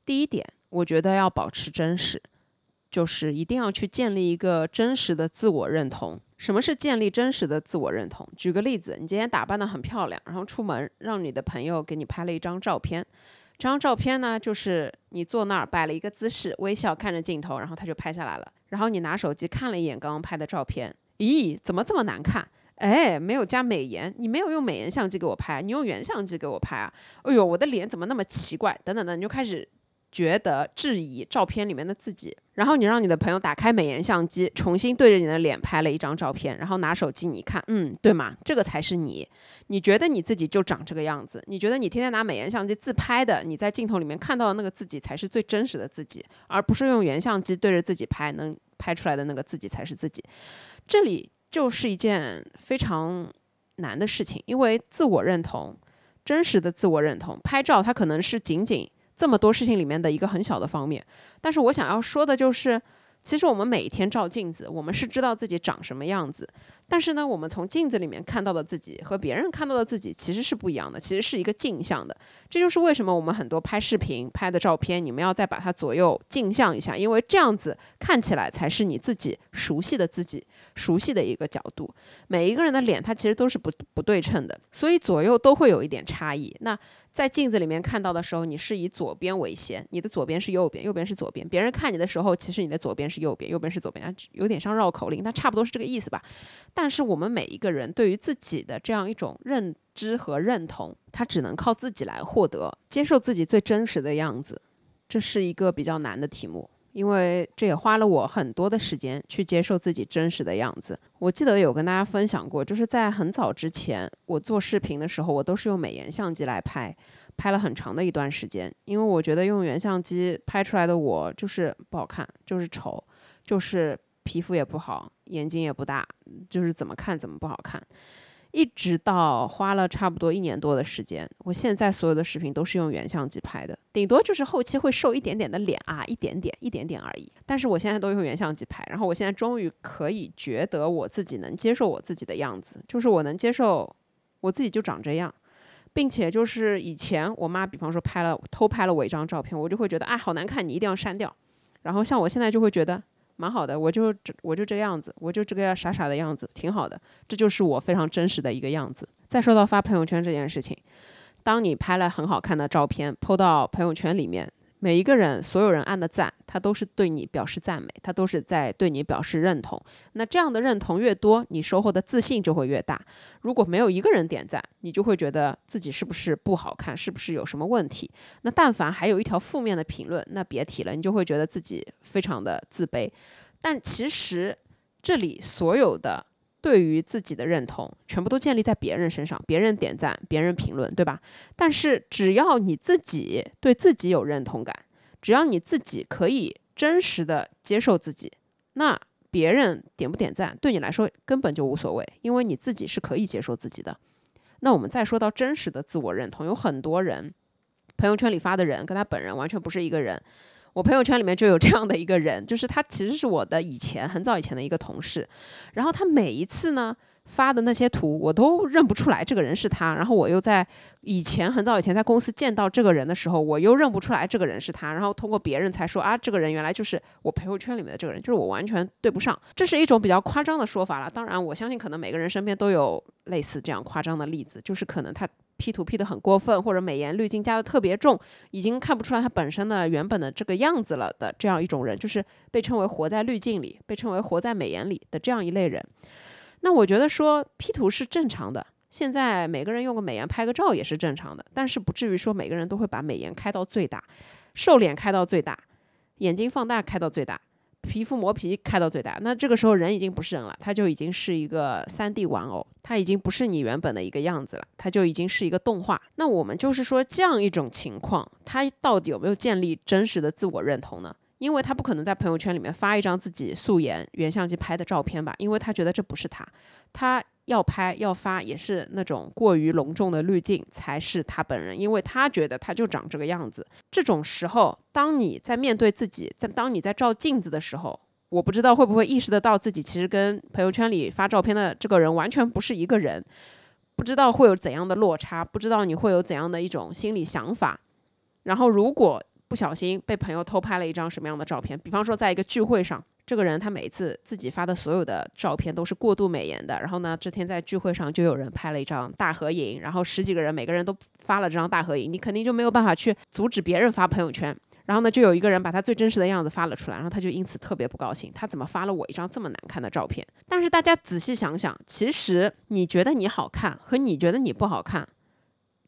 第一点，我觉得要保持真实，就是一定要去建立一个真实的自我认同。什么是建立真实的自我认同？举个例子，你今天打扮得很漂亮，然后出门，让你的朋友给你拍了一张照片。这张照片呢，就是你坐那儿摆了一个姿势，微笑看着镜头，然后他就拍下来了。然后你拿手机看了一眼刚刚拍的照片，咦，怎么这么难看？哎，没有加美颜，你没有用美颜相机给我拍，你用原相机给我拍啊？哎呦，我的脸怎么那么奇怪？等等的，你就开始觉得质疑照片里面的自己。然后你让你的朋友打开美颜相机，重新对着你的脸拍了一张照片，然后拿手机你看，嗯，对吗？这个才是你。你觉得你自己就长这个样子？你觉得你天天拿美颜相机自拍的，你在镜头里面看到的那个自己才是最真实的自己，而不是用原相机对着自己拍能拍出来的那个自己才是自己。这里。就是一件非常难的事情，因为自我认同、真实的自我认同，拍照它可能是仅仅这么多事情里面的一个很小的方面。但是我想要说的就是，其实我们每一天照镜子，我们是知道自己长什么样子。但是呢，我们从镜子里面看到的自己和别人看到的自己其实是不一样的，其实是一个镜像的。这就是为什么我们很多拍视频拍的照片，你们要再把它左右镜像一下，因为这样子看起来才是你自己熟悉的自己，熟悉的一个角度。每一个人的脸，它其实都是不不对称的，所以左右都会有一点差异。那在镜子里面看到的时候，你是以左边为先，你的左边是右边，右边是左边。别人看你的时候，其实你的左边是右边，右边是左边，有点像绕口令，那差不多是这个意思吧。但是我们每一个人对于自己的这样一种认知和认同，他只能靠自己来获得，接受自己最真实的样子，这是一个比较难的题目，因为这也花了我很多的时间去接受自己真实的样子。我记得有跟大家分享过，就是在很早之前，我做视频的时候，我都是用美颜相机来拍，拍了很长的一段时间，因为我觉得用原相机拍出来的我就是不好看，就是丑，就是皮肤也不好。眼睛也不大，就是怎么看怎么不好看。一直到花了差不多一年多的时间，我现在所有的视频都是用原相机拍的，顶多就是后期会瘦一点点的脸啊，一点点一点点而已。但是我现在都用原相机拍，然后我现在终于可以觉得我自己能接受我自己的样子，就是我能接受我自己就长这样，并且就是以前我妈比方说拍了偷拍了我一张照片，我就会觉得哎好难看，你一定要删掉。然后像我现在就会觉得。蛮好的，我就这我就这样子，我就这个傻傻的样子，挺好的，这就是我非常真实的一个样子。再说到发朋友圈这件事情，当你拍了很好看的照片，PO 到朋友圈里面。每一个人，所有人按的赞，他都是对你表示赞美，他都是在对你表示认同。那这样的认同越多，你收获的自信就会越大。如果没有一个人点赞，你就会觉得自己是不是不好看，是不是有什么问题？那但凡还有一条负面的评论，那别提了，你就会觉得自己非常的自卑。但其实这里所有的。对于自己的认同，全部都建立在别人身上，别人点赞，别人评论，对吧？但是只要你自己对自己有认同感，只要你自己可以真实的接受自己，那别人点不点赞对你来说根本就无所谓，因为你自己是可以接受自己的。那我们再说到真实的自我认同，有很多人朋友圈里发的人跟他本人完全不是一个人。我朋友圈里面就有这样的一个人，就是他其实是我的以前很早以前的一个同事，然后他每一次呢发的那些图，我都认不出来这个人是他，然后我又在以前很早以前在公司见到这个人的时候，我又认不出来这个人是他，然后通过别人才说啊，这个人原来就是我朋友圈里面的这个人，就是我完全对不上，这是一种比较夸张的说法了。当然，我相信可能每个人身边都有类似这样夸张的例子，就是可能他。P 图 P 的很过分，或者美颜滤镜加的特别重，已经看不出来他本身的原本的这个样子了的这样一种人，就是被称为活在滤镜里，被称为活在美颜里的这样一类人。那我觉得说 P 图是正常的，现在每个人用个美颜拍个照也是正常的，但是不至于说每个人都会把美颜开到最大，瘦脸开到最大，眼睛放大开到最大。皮肤磨皮开到最大，那这个时候人已经不是人了，他就已经是一个三 D 玩偶，他已经不是你原本的一个样子了，他就已经是一个动画。那我们就是说这样一种情况，他到底有没有建立真实的自我认同呢？因为他不可能在朋友圈里面发一张自己素颜原相机拍的照片吧，因为他觉得这不是他，他。要拍要发也是那种过于隆重的滤镜才是他本人，因为他觉得他就长这个样子。这种时候，当你在面对自己，在当你在照镜子的时候，我不知道会不会意识得到自己其实跟朋友圈里发照片的这个人完全不是一个人，不知道会有怎样的落差，不知道你会有怎样的一种心理想法。然后，如果不小心被朋友偷拍了一张什么样的照片，比方说在一个聚会上。这个人他每次自己发的所有的照片都是过度美颜的，然后呢，这天在聚会上就有人拍了一张大合影，然后十几个人每个人都发了这张大合影，你肯定就没有办法去阻止别人发朋友圈。然后呢，就有一个人把他最真实的样子发了出来，然后他就因此特别不高兴，他怎么发了我一张这么难看的照片？但是大家仔细想想，其实你觉得你好看和你觉得你不好看，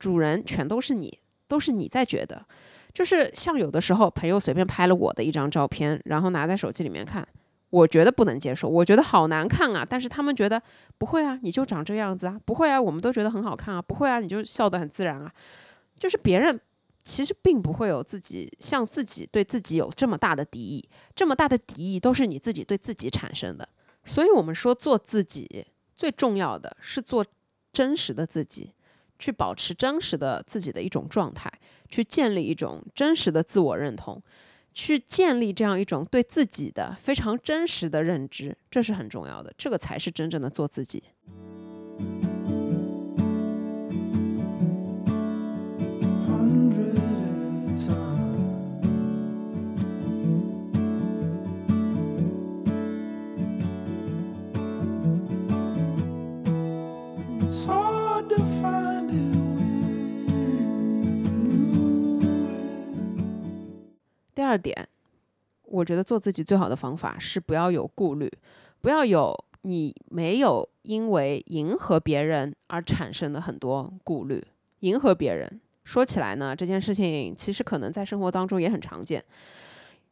主人全都是你，都是你在觉得。就是像有的时候朋友随便拍了我的一张照片，然后拿在手机里面看，我觉得不能接受，我觉得好难看啊。但是他们觉得不会啊，你就长这个样子啊，不会啊，我们都觉得很好看啊，不会啊，你就笑得很自然啊。就是别人其实并不会有自己像自己对自己有这么大的敌意，这么大的敌意都是你自己对自己产生的。所以我们说做自己最重要的是做真实的自己。去保持真实的自己的一种状态，去建立一种真实的自我认同，去建立这样一种对自己的非常真实的认知，这是很重要的，这个才是真正的做自己。第二点，我觉得做自己最好的方法是不要有顾虑，不要有你没有因为迎合别人而产生的很多顾虑。迎合别人说起来呢，这件事情其实可能在生活当中也很常见，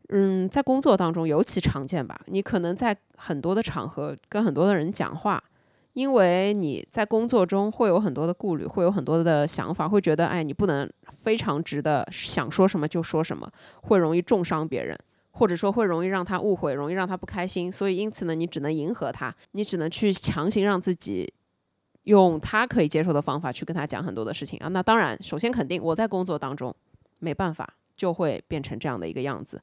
嗯，在工作当中尤其常见吧。你可能在很多的场合跟很多的人讲话。因为你在工作中会有很多的顾虑，会有很多的想法，会觉得哎，你不能非常直的想说什么就说什么，会容易重伤别人，或者说会容易让他误会，容易让他不开心。所以因此呢，你只能迎合他，你只能去强行让自己用他可以接受的方法去跟他讲很多的事情啊。那当然，首先肯定我在工作当中没办法，就会变成这样的一个样子。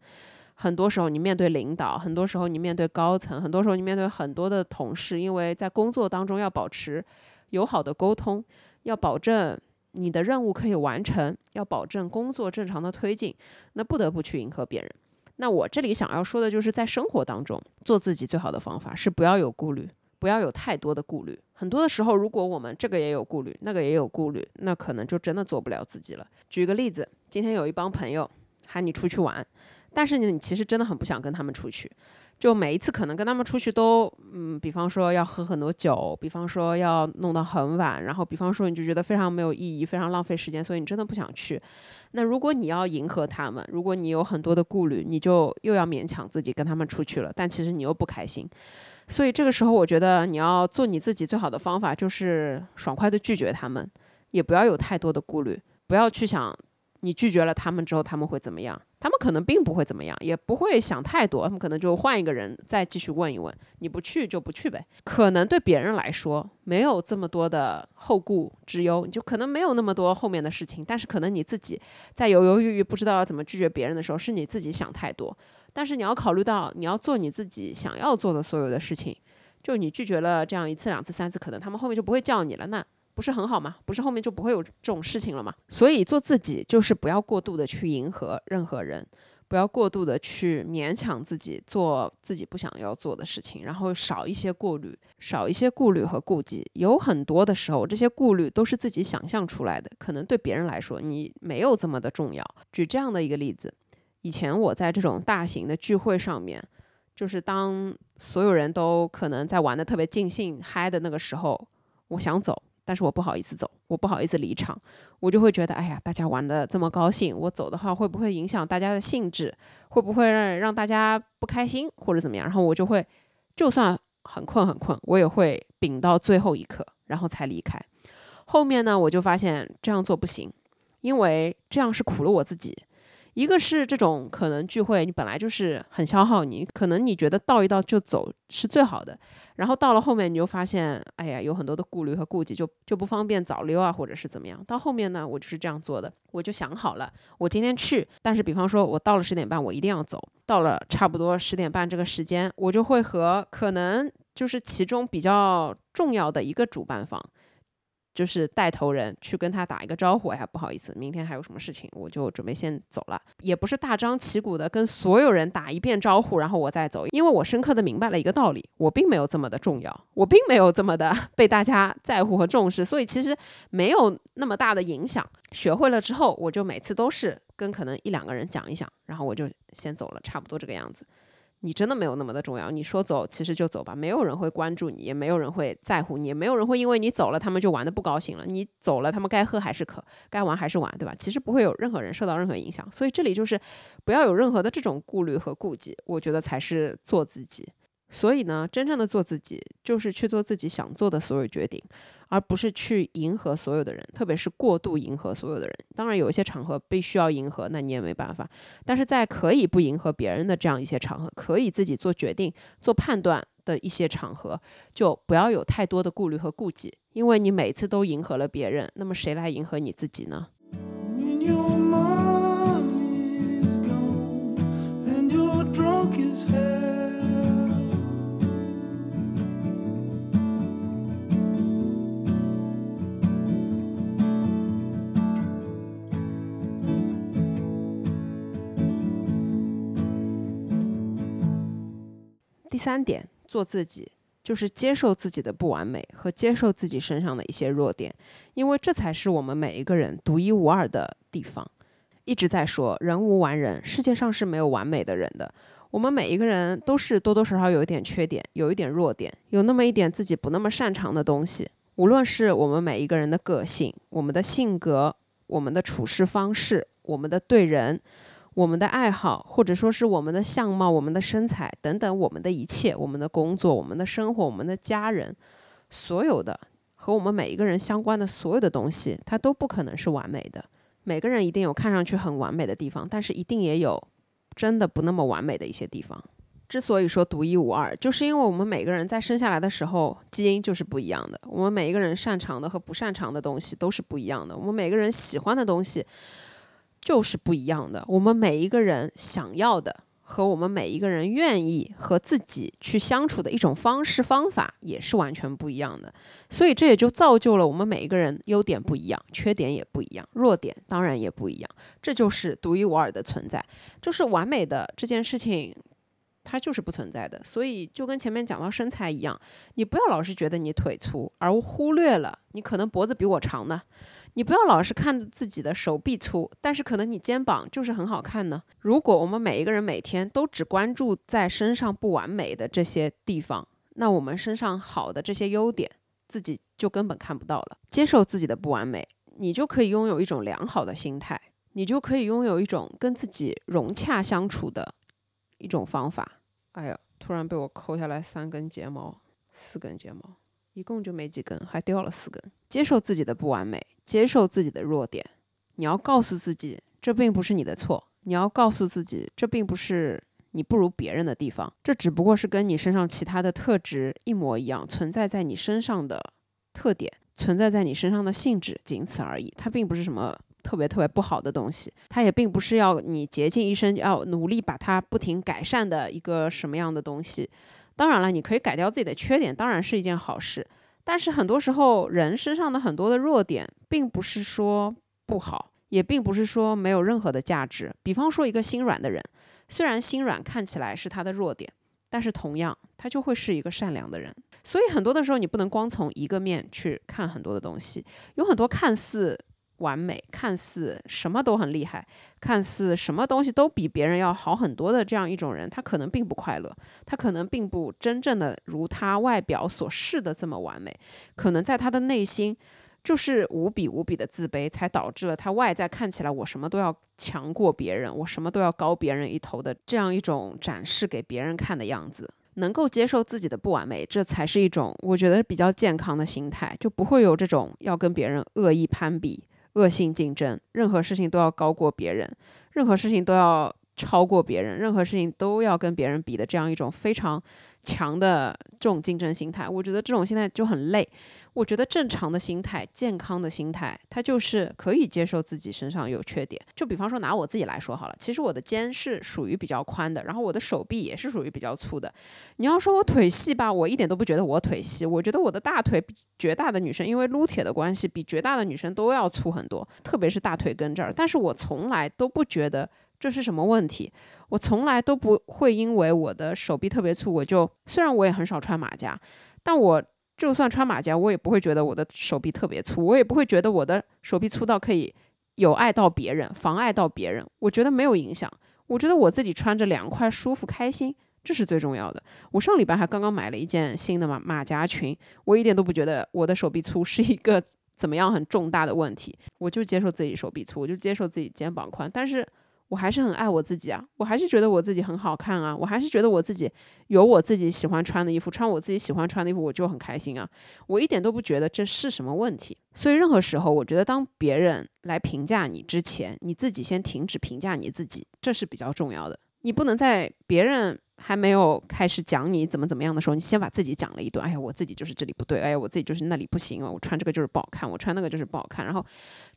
很多时候，你面对领导；很多时候，你面对高层；很多时候，你面对很多的同事。因为在工作当中要保持友好的沟通，要保证你的任务可以完成，要保证工作正常的推进，那不得不去迎合别人。那我这里想要说的就是，在生活当中做自己最好的方法是不要有顾虑，不要有太多的顾虑。很多的时候，如果我们这个也有顾虑，那个也有顾虑，那可能就真的做不了自己了。举个例子，今天有一帮朋友喊你出去玩。但是，你其实真的很不想跟他们出去，就每一次可能跟他们出去都，嗯，比方说要喝很多酒，比方说要弄到很晚，然后比方说你就觉得非常没有意义，非常浪费时间，所以你真的不想去。那如果你要迎合他们，如果你有很多的顾虑，你就又要勉强自己跟他们出去了，但其实你又不开心。所以这个时候，我觉得你要做你自己最好的方法就是爽快的拒绝他们，也不要有太多的顾虑，不要去想你拒绝了他们之后他们会怎么样。他们可能并不会怎么样，也不会想太多，他们可能就换一个人再继续问一问，你不去就不去呗。可能对别人来说没有这么多的后顾之忧，你就可能没有那么多后面的事情，但是可能你自己在犹犹豫豫不知道要怎么拒绝别人的时候，是你自己想太多。但是你要考虑到你要做你自己想要做的所有的事情，就你拒绝了这样一次两次三次，可能他们后面就不会叫你了，那不是很好吗？不是后面就不会有这种事情了吗？所以做自己就是不要过度的去迎合任何人，不要过度的去勉强自己做自己不想要做的事情，然后少一些顾虑，少一些顾虑和顾忌。有很多的时候，这些顾虑都是自己想象出来的，可能对别人来说你没有这么的重要。举这样的一个例子。以前我在这种大型的聚会上面，就是当所有人都可能在玩的特别尽兴、嗨的那个时候，我想走，但是我不好意思走，我不好意思离场，我就会觉得，哎呀，大家玩的这么高兴，我走的话会不会影响大家的兴致？会不会让让大家不开心或者怎么样？然后我就会，就算很困很困，我也会屏到最后一刻，然后才离开。后面呢，我就发现这样做不行，因为这样是苦了我自己。一个是这种可能聚会，你本来就是很消耗你，可能你觉得到一到就走是最好的，然后到了后面你就发现，哎呀，有很多的顾虑和顾忌，就就不方便早溜啊，或者是怎么样。到后面呢，我就是这样做的，我就想好了，我今天去，但是比方说我到了十点半，我一定要走，到了差不多十点半这个时间，我就会和可能就是其中比较重要的一个主办方。就是带头人去跟他打一个招呼，哎呀，不好意思，明天还有什么事情，我就准备先走了。也不是大张旗鼓的跟所有人打一遍招呼，然后我再走，因为我深刻的明白了一个道理，我并没有这么的重要，我并没有这么的 <laughs> 被大家在乎和重视，所以其实没有那么大的影响。学会了之后，我就每次都是跟可能一两个人讲一讲，然后我就先走了，差不多这个样子。你真的没有那么的重要，你说走其实就走吧，没有人会关注你，也没有人会在乎你，也没有人会因为你走了，他们就玩的不高兴了。你走了，他们该喝还是喝，该玩还是玩，对吧？其实不会有任何人受到任何影响。所以这里就是不要有任何的这种顾虑和顾忌，我觉得才是做自己。所以呢，真正的做自己，就是去做自己想做的所有决定。而不是去迎合所有的人，特别是过度迎合所有的人。当然，有一些场合必须要迎合，那你也没办法。但是在可以不迎合别人的这样一些场合，可以自己做决定、做判断的一些场合，就不要有太多的顾虑和顾忌，因为你每次都迎合了别人，那么谁来迎合你自己呢？第三点，做自己，就是接受自己的不完美和接受自己身上的一些弱点，因为这才是我们每一个人独一无二的地方。一直在说人无完人，世界上是没有完美的人的。我们每一个人都是多多少少有一点缺点，有一点弱点，有那么一点自己不那么擅长的东西。无论是我们每一个人的个性、我们的性格、我们的处事方式、我们的对人。我们的爱好，或者说是我们的相貌、我们的身材等等，我们的一切，我们的工作、我们的生活、我们的家人，所有的和我们每一个人相关的所有的东西，它都不可能是完美的。每个人一定有看上去很完美的地方，但是一定也有真的不那么完美的一些地方。之所以说独一无二，就是因为我们每个人在生下来的时候，基因就是不一样的。我们每一个人擅长的和不擅长的东西都是不一样的。我们每个人喜欢的东西。就是不一样的。我们每一个人想要的和我们每一个人愿意和自己去相处的一种方式方法也是完全不一样的。所以这也就造就了我们每一个人优点不一样，缺点也不一样，弱点当然也不一样。这就是独一无二的存在，就是完美的这件事情，它就是不存在的。所以就跟前面讲到身材一样，你不要老是觉得你腿粗，而忽略了你可能脖子比我长呢。你不要老是看着自己的手臂粗，但是可能你肩膀就是很好看呢。如果我们每一个人每天都只关注在身上不完美的这些地方，那我们身上好的这些优点，自己就根本看不到了。接受自己的不完美，你就可以拥有一种良好的心态，你就可以拥有一种跟自己融洽相处的一种方法。哎呀，突然被我抠下来三根睫毛，四根睫毛。一共就没几根，还掉了四根。接受自己的不完美，接受自己的弱点。你要告诉自己，这并不是你的错，你要告诉自己，这并不是你不如别人的地方，这只不过是跟你身上其他的特质一模一样，存在在你身上的特点，存在在你身上的性质，仅此而已。它并不是什么特别特别不好的东西，它也并不是要你竭尽一生要努力把它不停改善的一个什么样的东西。当然了，你可以改掉自己的缺点，当然是一件好事。但是很多时候，人身上的很多的弱点，并不是说不好，也并不是说没有任何的价值。比方说，一个心软的人，虽然心软看起来是他的弱点，但是同样，他就会是一个善良的人。所以很多的时候，你不能光从一个面去看很多的东西，有很多看似。完美，看似什么都很厉害，看似什么东西都比别人要好很多的这样一种人，他可能并不快乐，他可能并不真正的如他外表所示的这么完美，可能在他的内心就是无比无比的自卑，才导致了他外在看起来我什么都要强过别人，我什么都要高别人一头的这样一种展示给别人看的样子。能够接受自己的不完美，这才是一种我觉得比较健康的心态，就不会有这种要跟别人恶意攀比。恶性竞争，任何事情都要高过别人，任何事情都要超过别人，任何事情都要跟别人比的这样一种非常。强的这种竞争心态，我觉得这种心态就很累。我觉得正常的心态、健康的心态，它就是可以接受自己身上有缺点。就比方说拿我自己来说好了，其实我的肩是属于比较宽的，然后我的手臂也是属于比较粗的。你要说我腿细吧，我一点都不觉得我腿细。我觉得我的大腿比绝大的女生，因为撸铁的关系，比绝大的女生都要粗很多，特别是大腿根这儿。但是我从来都不觉得。这是什么问题？我从来都不会因为我的手臂特别粗，我就虽然我也很少穿马甲，但我就算穿马甲，我也不会觉得我的手臂特别粗，我也不会觉得我的手臂粗到可以有碍到别人，妨碍到别人。我觉得没有影响，我觉得我自己穿着凉快、舒服、开心，这是最重要的。我上礼拜还刚刚买了一件新的马马甲裙，我一点都不觉得我的手臂粗是一个怎么样很重大的问题，我就接受自己手臂粗，我就接受自己肩膀宽，但是。我还是很爱我自己啊，我还是觉得我自己很好看啊，我还是觉得我自己有我自己喜欢穿的衣服，穿我自己喜欢穿的衣服我就很开心啊，我一点都不觉得这是什么问题。所以任何时候，我觉得当别人来评价你之前，你自己先停止评价你自己，这是比较重要的。你不能在别人。还没有开始讲你怎么怎么样的时候，你先把自己讲了一顿。哎呀，我自己就是这里不对，哎呀，我自己就是那里不行我穿这个就是不好看，我穿那个就是不好看。然后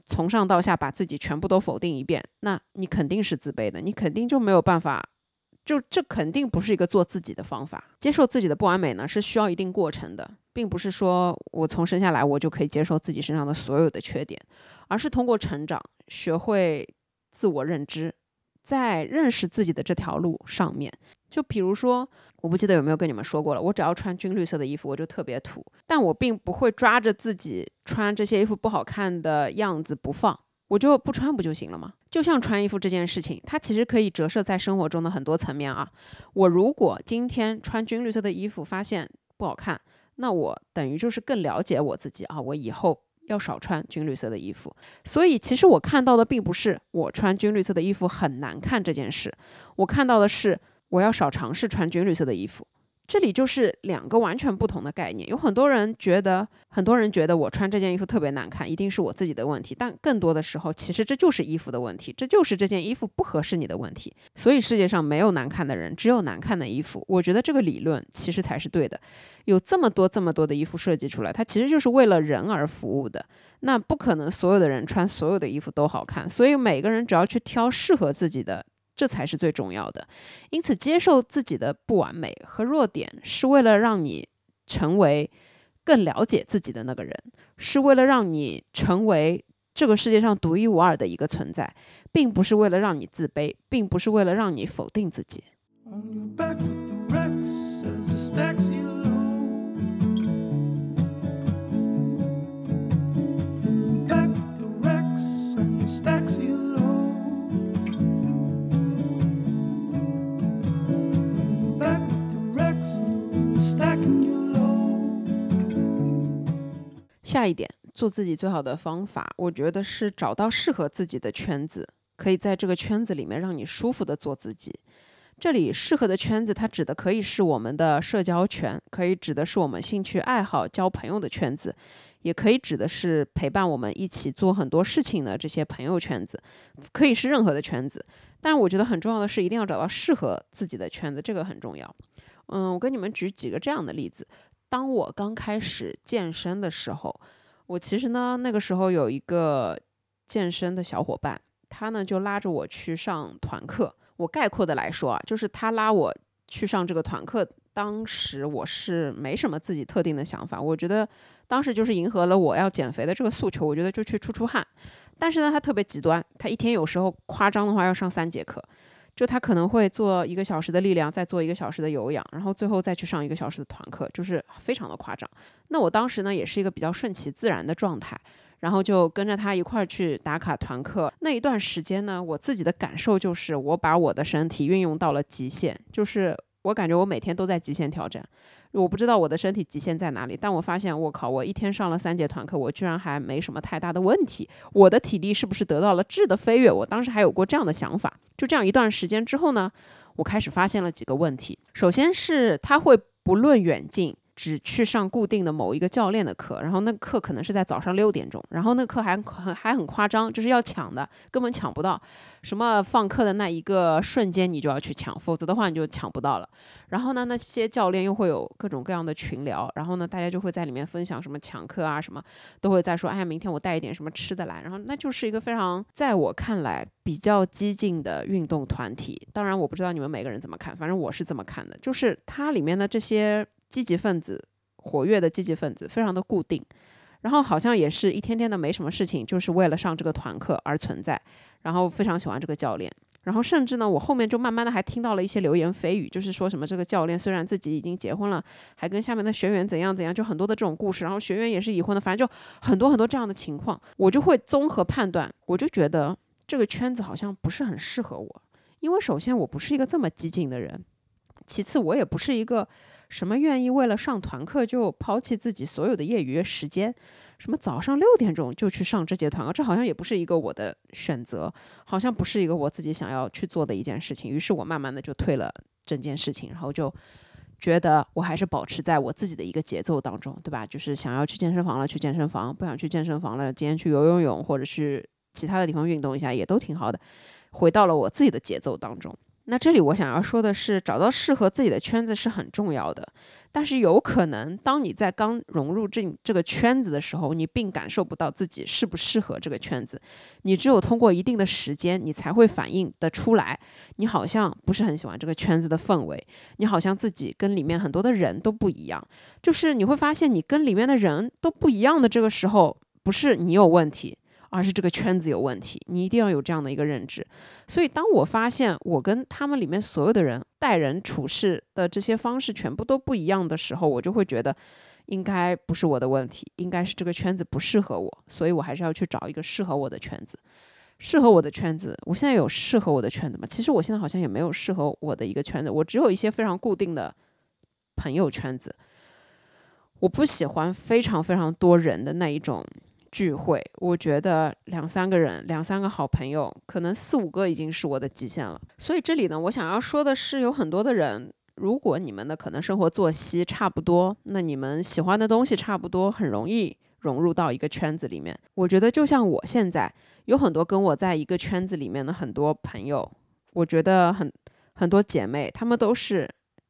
从上到下把自己全部都否定一遍，那你肯定是自卑的，你肯定就没有办法，就这肯定不是一个做自己的方法。接受自己的不完美呢，是需要一定过程的，并不是说我从生下来我就可以接受自己身上的所有的缺点，而是通过成长，学会自我认知。在认识自己的这条路上面，就比如说，我不记得有没有跟你们说过了。我只要穿军绿色的衣服，我就特别土。但我并不会抓着自己穿这些衣服不好看的样子不放，我就不穿不就行了吗？就像穿衣服这件事情，它其实可以折射在生活中的很多层面啊。我如果今天穿军绿色的衣服发现不好看，那我等于就是更了解我自己啊。我以后。要少穿军绿色的衣服，所以其实我看到的并不是我穿军绿色的衣服很难看这件事，我看到的是我要少尝试穿军绿色的衣服。这里就是两个完全不同的概念。有很多人觉得，很多人觉得我穿这件衣服特别难看，一定是我自己的问题。但更多的时候，其实这就是衣服的问题，这就是这件衣服不合适你的问题。所以世界上没有难看的人，只有难看的衣服。我觉得这个理论其实才是对的。有这么多这么多的衣服设计出来，它其实就是为了人而服务的。那不可能所有的人穿所有的衣服都好看。所以每个人只要去挑适合自己的。这才是最重要的，因此接受自己的不完美和弱点，是为了让你成为更了解自己的那个人，是为了让你成为这个世界上独一无二的一个存在，并不是为了让你自卑，并不是为了让你否定自己。下一点，做自己最好的方法，我觉得是找到适合自己的圈子，可以在这个圈子里面让你舒服的做自己。这里适合的圈子，它指的可以是我们的社交圈，可以指的是我们兴趣爱好、交朋友的圈子，也可以指的是陪伴我们一起做很多事情的这些朋友圈子，可以是任何的圈子。但是我觉得很重要的是，一定要找到适合自己的圈子，这个很重要。嗯，我跟你们举几个这样的例子。当我刚开始健身的时候，我其实呢，那个时候有一个健身的小伙伴，他呢就拉着我去上团课。我概括的来说啊，就是他拉我去上这个团课，当时我是没什么自己特定的想法，我觉得当时就是迎合了我要减肥的这个诉求，我觉得就去出出汗。但是呢，他特别极端，他一天有时候夸张的话要上三节课。就他可能会做一个小时的力量，再做一个小时的有氧，然后最后再去上一个小时的团课，就是非常的夸张。那我当时呢，也是一个比较顺其自然的状态，然后就跟着他一块儿去打卡团课。那一段时间呢，我自己的感受就是，我把我的身体运用到了极限，就是我感觉我每天都在极限挑战。我不知道我的身体极限在哪里，但我发现，我靠，我一天上了三节团课，我居然还没什么太大的问题。我的体力是不是得到了质的飞跃？我当时还有过这样的想法。就这样一段时间之后呢，我开始发现了几个问题。首先是它会不论远近。只去上固定的某一个教练的课，然后那课可能是在早上六点钟，然后那课还很还很夸张，就是要抢的，根本抢不到。什么放课的那一个瞬间你就要去抢，否则的话你就抢不到了。然后呢，那些教练又会有各种各样的群聊，然后呢，大家就会在里面分享什么抢课啊，什么都会在说，哎呀，明天我带一点什么吃的来。然后那就是一个非常在我看来比较激进的运动团体。当然我不知道你们每个人怎么看，反正我是这么看的，就是它里面的这些。积极分子，活跃的积极分子，非常的固定，然后好像也是一天天的没什么事情，就是为了上这个团课而存在，然后非常喜欢这个教练，然后甚至呢，我后面就慢慢的还听到了一些流言蜚语，就是说什么这个教练虽然自己已经结婚了，还跟下面的学员怎样怎样，就很多的这种故事，然后学员也是已婚的，反正就很多很多这样的情况，我就会综合判断，我就觉得这个圈子好像不是很适合我，因为首先我不是一个这么激进的人。其次，我也不是一个什么愿意为了上团课就抛弃自己所有的业余时间，什么早上六点钟就去上这节团课，这好像也不是一个我的选择，好像不是一个我自己想要去做的一件事情。于是我慢慢的就退了整件事情，然后就觉得我还是保持在我自己的一个节奏当中，对吧？就是想要去健身房了，去健身房；不想去健身房了，今天去游游泳或者是其他的地方运动一下，也都挺好的，回到了我自己的节奏当中。那这里我想要说的是，找到适合自己的圈子是很重要的。但是有可能，当你在刚融入这这个圈子的时候，你并感受不到自己适不适合这个圈子。你只有通过一定的时间，你才会反映得出来，你好像不是很喜欢这个圈子的氛围，你好像自己跟里面很多的人都不一样。就是你会发现，你跟里面的人都不一样的这个时候，不是你有问题。而是这个圈子有问题，你一定要有这样的一个认知。所以，当我发现我跟他们里面所有的人待人处事的这些方式全部都不一样的时候，我就会觉得应该不是我的问题，应该是这个圈子不适合我。所以我还是要去找一个适合我的圈子，适合我的圈子。我现在有适合我的圈子吗？其实我现在好像也没有适合我的一个圈子，我只有一些非常固定的朋友圈子。我不喜欢非常非常多人的那一种。聚会，我觉得两三个人，两三个好朋友，可能四五个已经是我的极限了。所以这里呢，我想要说的是，有很多的人，如果你们的可能生活作息差不多，那你们喜欢的东西差不多，很容易融入到一个圈子里面。我觉得就像我现在有很多跟我在一个圈子里面的很多朋友，我觉得很很多姐妹，她们都是。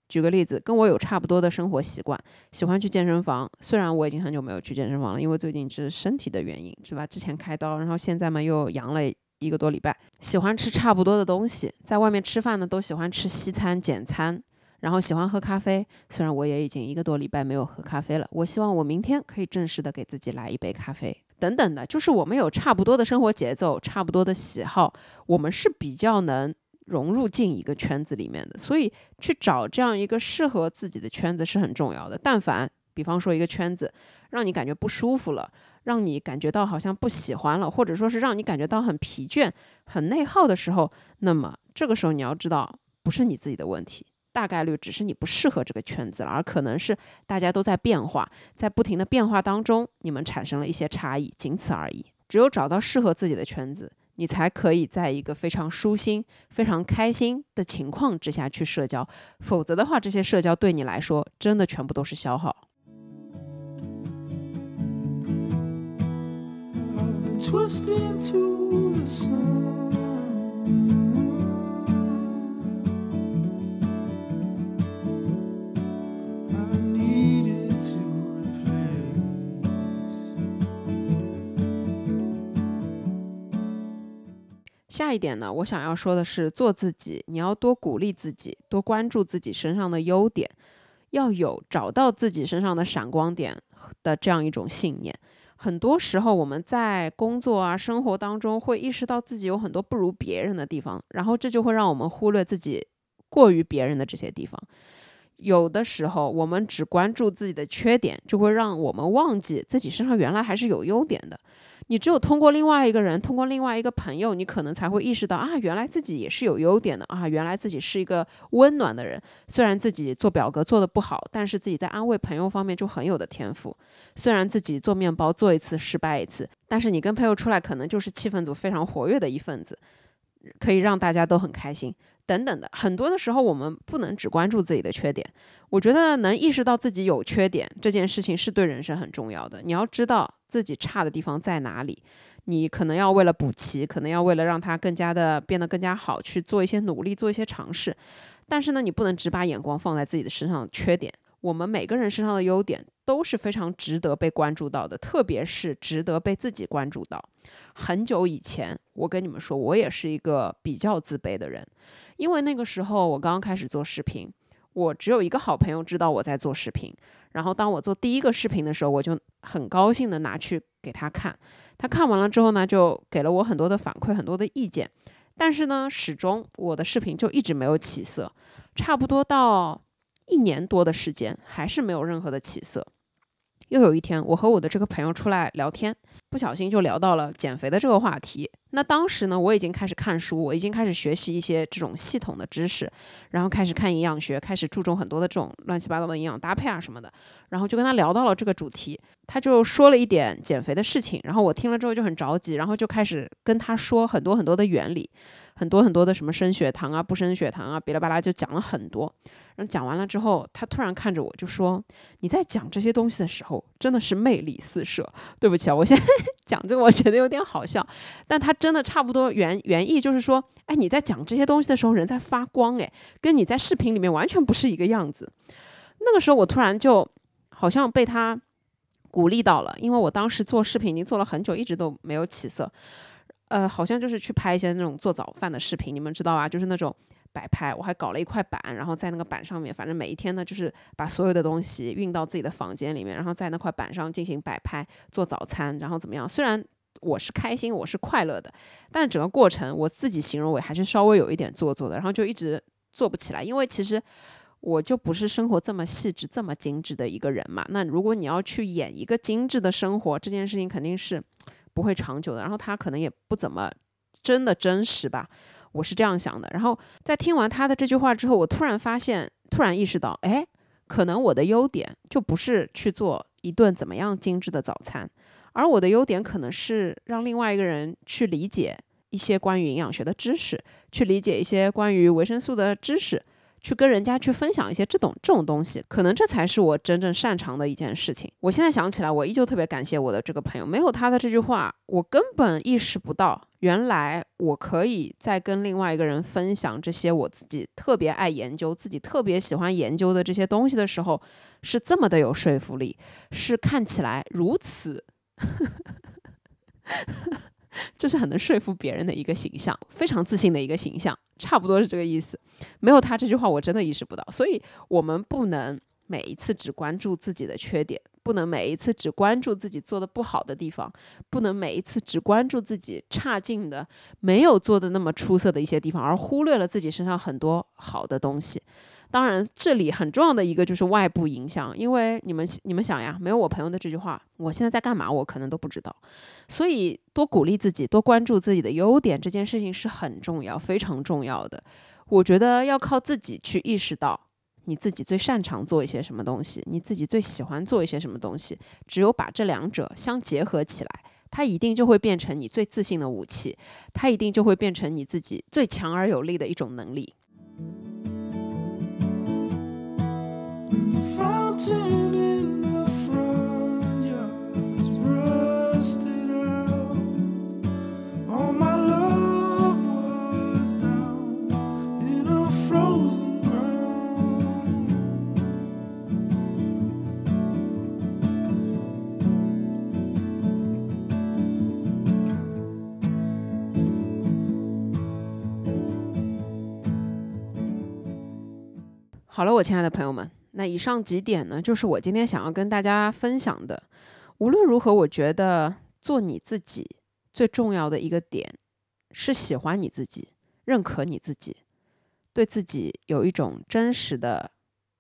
举个例子，跟我有差不多的生活习惯，喜欢去健身房。虽然我已经很久没有去健身房了，因为最近是身体的原因，是吧？之前开刀，然后现在嘛又阳了一个多礼拜。喜欢吃差不多的东西，在外面吃饭呢都喜欢吃西餐简餐，然后喜欢喝咖啡。虽然我也已经一个多礼拜没有喝咖啡了，我希望我明天可以正式的给自己来一杯咖啡。等等的，就是我们有差不多的生活节奏，差不多的喜好，我们是比较能。融入进一个圈子里面的，所以去找这样一个适合自己的圈子是很重要的。但凡比方说一个圈子让你感觉不舒服了，让你感觉到好像不喜欢了，或者说是让你感觉到很疲倦、很内耗的时候，那么这个时候你要知道，不是你自己的问题，大概率只是你不适合这个圈子了，而可能是大家都在变化，在不停的变化当中，你们产生了一些差异，仅此而已。只有找到适合自己的圈子。你才可以在一个非常舒心、非常开心的情况之下去社交，否则的话，这些社交对你来说真的全部都是消耗。下一点呢，我想要说的是，做自己，你要多鼓励自己，多关注自己身上的优点，要有找到自己身上的闪光点的这样一种信念。很多时候，我们在工作啊、生活当中会意识到自己有很多不如别人的地方，然后这就会让我们忽略自己过于别人的这些地方。有的时候，我们只关注自己的缺点，就会让我们忘记自己身上原来还是有优点的。你只有通过另外一个人，通过另外一个朋友，你可能才会意识到啊，原来自己也是有优点的啊，原来自己是一个温暖的人。虽然自己做表格做的不好，但是自己在安慰朋友方面就很有的天赋。虽然自己做面包做一次失败一次，但是你跟朋友出来，可能就是气氛组非常活跃的一份子，可以让大家都很开心。等等的，很多的时候我们不能只关注自己的缺点。我觉得能意识到自己有缺点这件事情是对人生很重要的。你要知道自己差的地方在哪里，你可能要为了补齐，可能要为了让它更加的变得更加好去做一些努力，做一些尝试。但是呢，你不能只把眼光放在自己的身上的缺点。我们每个人身上的优点都是非常值得被关注到的，特别是值得被自己关注到。很久以前，我跟你们说，我也是一个比较自卑的人。因为那个时候我刚刚开始做视频，我只有一个好朋友知道我在做视频。然后当我做第一个视频的时候，我就很高兴的拿去给他看。他看完了之后呢，就给了我很多的反馈，很多的意见。但是呢，始终我的视频就一直没有起色，差不多到一年多的时间，还是没有任何的起色。又有一天，我和我的这个朋友出来聊天，不小心就聊到了减肥的这个话题。那当时呢，我已经开始看书，我已经开始学习一些这种系统的知识，然后开始看营养学，开始注重很多的这种乱七八糟的营养搭配啊什么的。然后就跟他聊到了这个主题，他就说了一点减肥的事情，然后我听了之后就很着急，然后就开始跟他说很多很多的原理。很多很多的什么升血糖啊，不升血糖啊，哔啦吧啦就讲了很多。然后讲完了之后，他突然看着我就说：“你在讲这些东西的时候，真的是魅力四射。”对不起啊，我现在 <laughs> 讲这个我觉得有点好笑，但他真的差不多原原意就是说：“哎，你在讲这些东西的时候，人在发光，哎，跟你在视频里面完全不是一个样子。”那个时候我突然就好像被他鼓励到了，因为我当时做视频已经做了很久，一直都没有起色。呃，好像就是去拍一些那种做早饭的视频，你们知道吧？就是那种摆拍，我还搞了一块板，然后在那个板上面，反正每一天呢，就是把所有的东西运到自己的房间里面，然后在那块板上进行摆拍，做早餐，然后怎么样？虽然我是开心，我是快乐的，但整个过程我自己形容为还是稍微有一点做作的，然后就一直做不起来，因为其实我就不是生活这么细致、这么精致的一个人嘛。那如果你要去演一个精致的生活，这件事情肯定是。不会长久的，然后他可能也不怎么真的真实吧，我是这样想的。然后在听完他的这句话之后，我突然发现，突然意识到，哎，可能我的优点就不是去做一顿怎么样精致的早餐，而我的优点可能是让另外一个人去理解一些关于营养学的知识，去理解一些关于维生素的知识。去跟人家去分享一些这种这种东西，可能这才是我真正擅长的一件事情。我现在想起来，我依旧特别感谢我的这个朋友，没有他的这句话，我根本意识不到，原来我可以在跟另外一个人分享这些我自己特别爱研究、自己特别喜欢研究的这些东西的时候，是这么的有说服力，是看起来如此。<laughs> 这是很能说服别人的一个形象，非常自信的一个形象，差不多是这个意思。没有他这句话，我真的意识不到。所以，我们不能每一次只关注自己的缺点，不能每一次只关注自己做的不好的地方，不能每一次只关注自己差劲的、没有做的那么出色的一些地方，而忽略了自己身上很多好的东西。当然，这里很重要的一个就是外部影响，因为你们你们想呀，没有我朋友的这句话，我现在在干嘛，我可能都不知道。所以，多鼓励自己，多关注自己的优点，这件事情是很重要、非常重要的。我觉得要靠自己去意识到你自己最擅长做一些什么东西，你自己最喜欢做一些什么东西。只有把这两者相结合起来，它一定就会变成你最自信的武器，它一定就会变成你自己最强而有力的一种能力。好了，我亲爱的朋友们，那以上几点呢，就是我今天想要跟大家分享的。无论如何，我觉得做你自己最重要的一个点是喜欢你自己，认可你自己，对自己有一种真实的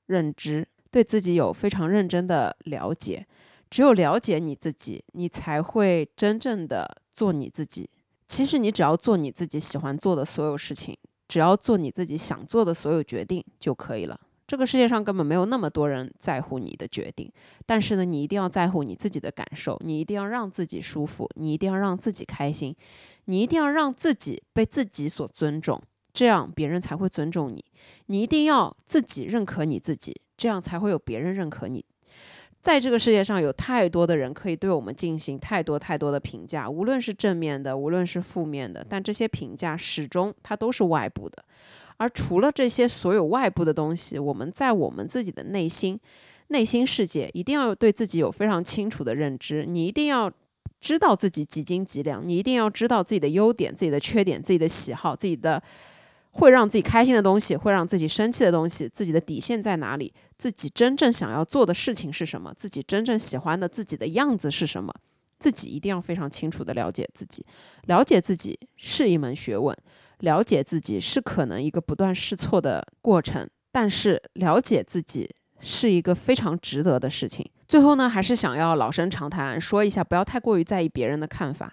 认知，对自己有非常认真的了解。只有了解你自己，你才会真正的做你自己。其实你只要做你自己喜欢做的所有事情，只要做你自己想做的所有决定就可以了。这个世界上根本没有那么多人在乎你的决定，但是呢，你一定要在乎你自己的感受，你一定要让自己舒服，你一定要让自己开心，你一定要让自己被自己所尊重，这样别人才会尊重你。你一定要自己认可你自己，这样才会有别人认可你。在这个世界上有太多的人可以对我们进行太多太多的评价，无论是正面的，无论是负面的，但这些评价始终它都是外部的。而除了这些所有外部的东西，我们在我们自己的内心、内心世界一定要对自己有非常清楚的认知。你一定要知道自己几斤几两，你一定要知道自己的优点、自己的缺点、自己的喜好、自己的。会让自己开心的东西，会让自己生气的东西，自己的底线在哪里？自己真正想要做的事情是什么？自己真正喜欢的自己的样子是什么？自己一定要非常清楚的了解自己。了解自己是一门学问，了解自己是可能一个不断试错的过程，但是了解自己是一个非常值得的事情。最后呢，还是想要老生常谈说一下，不要太过于在意别人的看法。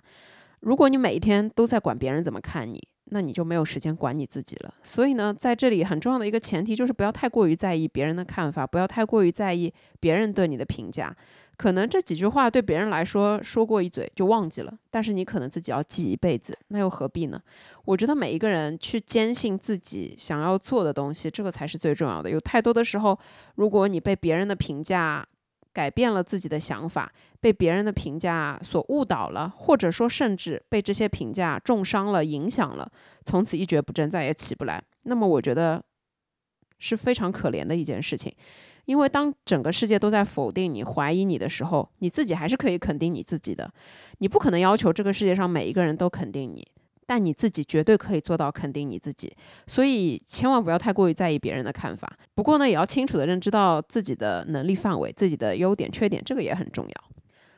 如果你每一天都在管别人怎么看你，那你就没有时间管你自己了。所以呢，在这里很重要的一个前提就是不要太过于在意别人的看法，不要太过于在意别人对你的评价。可能这几句话对别人来说说过一嘴就忘记了，但是你可能自己要记一辈子，那又何必呢？我觉得每一个人去坚信自己想要做的东西，这个才是最重要的。有太多的时候，如果你被别人的评价，改变了自己的想法，被别人的评价所误导了，或者说甚至被这些评价重伤了、影响了，从此一蹶不振，再也起不来。那么我觉得是非常可怜的一件事情，因为当整个世界都在否定你、怀疑你的时候，你自己还是可以肯定你自己的。你不可能要求这个世界上每一个人都肯定你。但你自己绝对可以做到肯定你自己，所以千万不要太过于在意别人的看法。不过呢，也要清楚的认知到自己的能力范围、自己的优点、缺点，这个也很重要。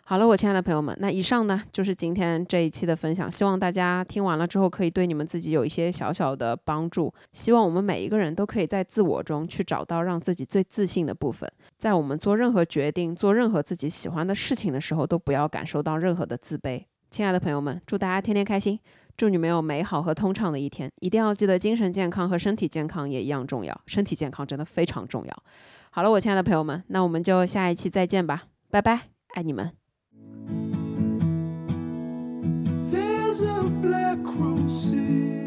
好了，我亲爱的朋友们，那以上呢就是今天这一期的分享，希望大家听完了之后可以对你们自己有一些小小的帮助。希望我们每一个人都可以在自我中去找到让自己最自信的部分，在我们做任何决定、做任何自己喜欢的事情的时候，都不要感受到任何的自卑。亲爱的朋友们，祝大家天天开心！祝你们有美好和通畅的一天！一定要记得，精神健康和身体健康也一样重要。身体健康真的非常重要。好了，我亲爱的朋友们，那我们就下一期再见吧，拜拜，爱你们。crossing.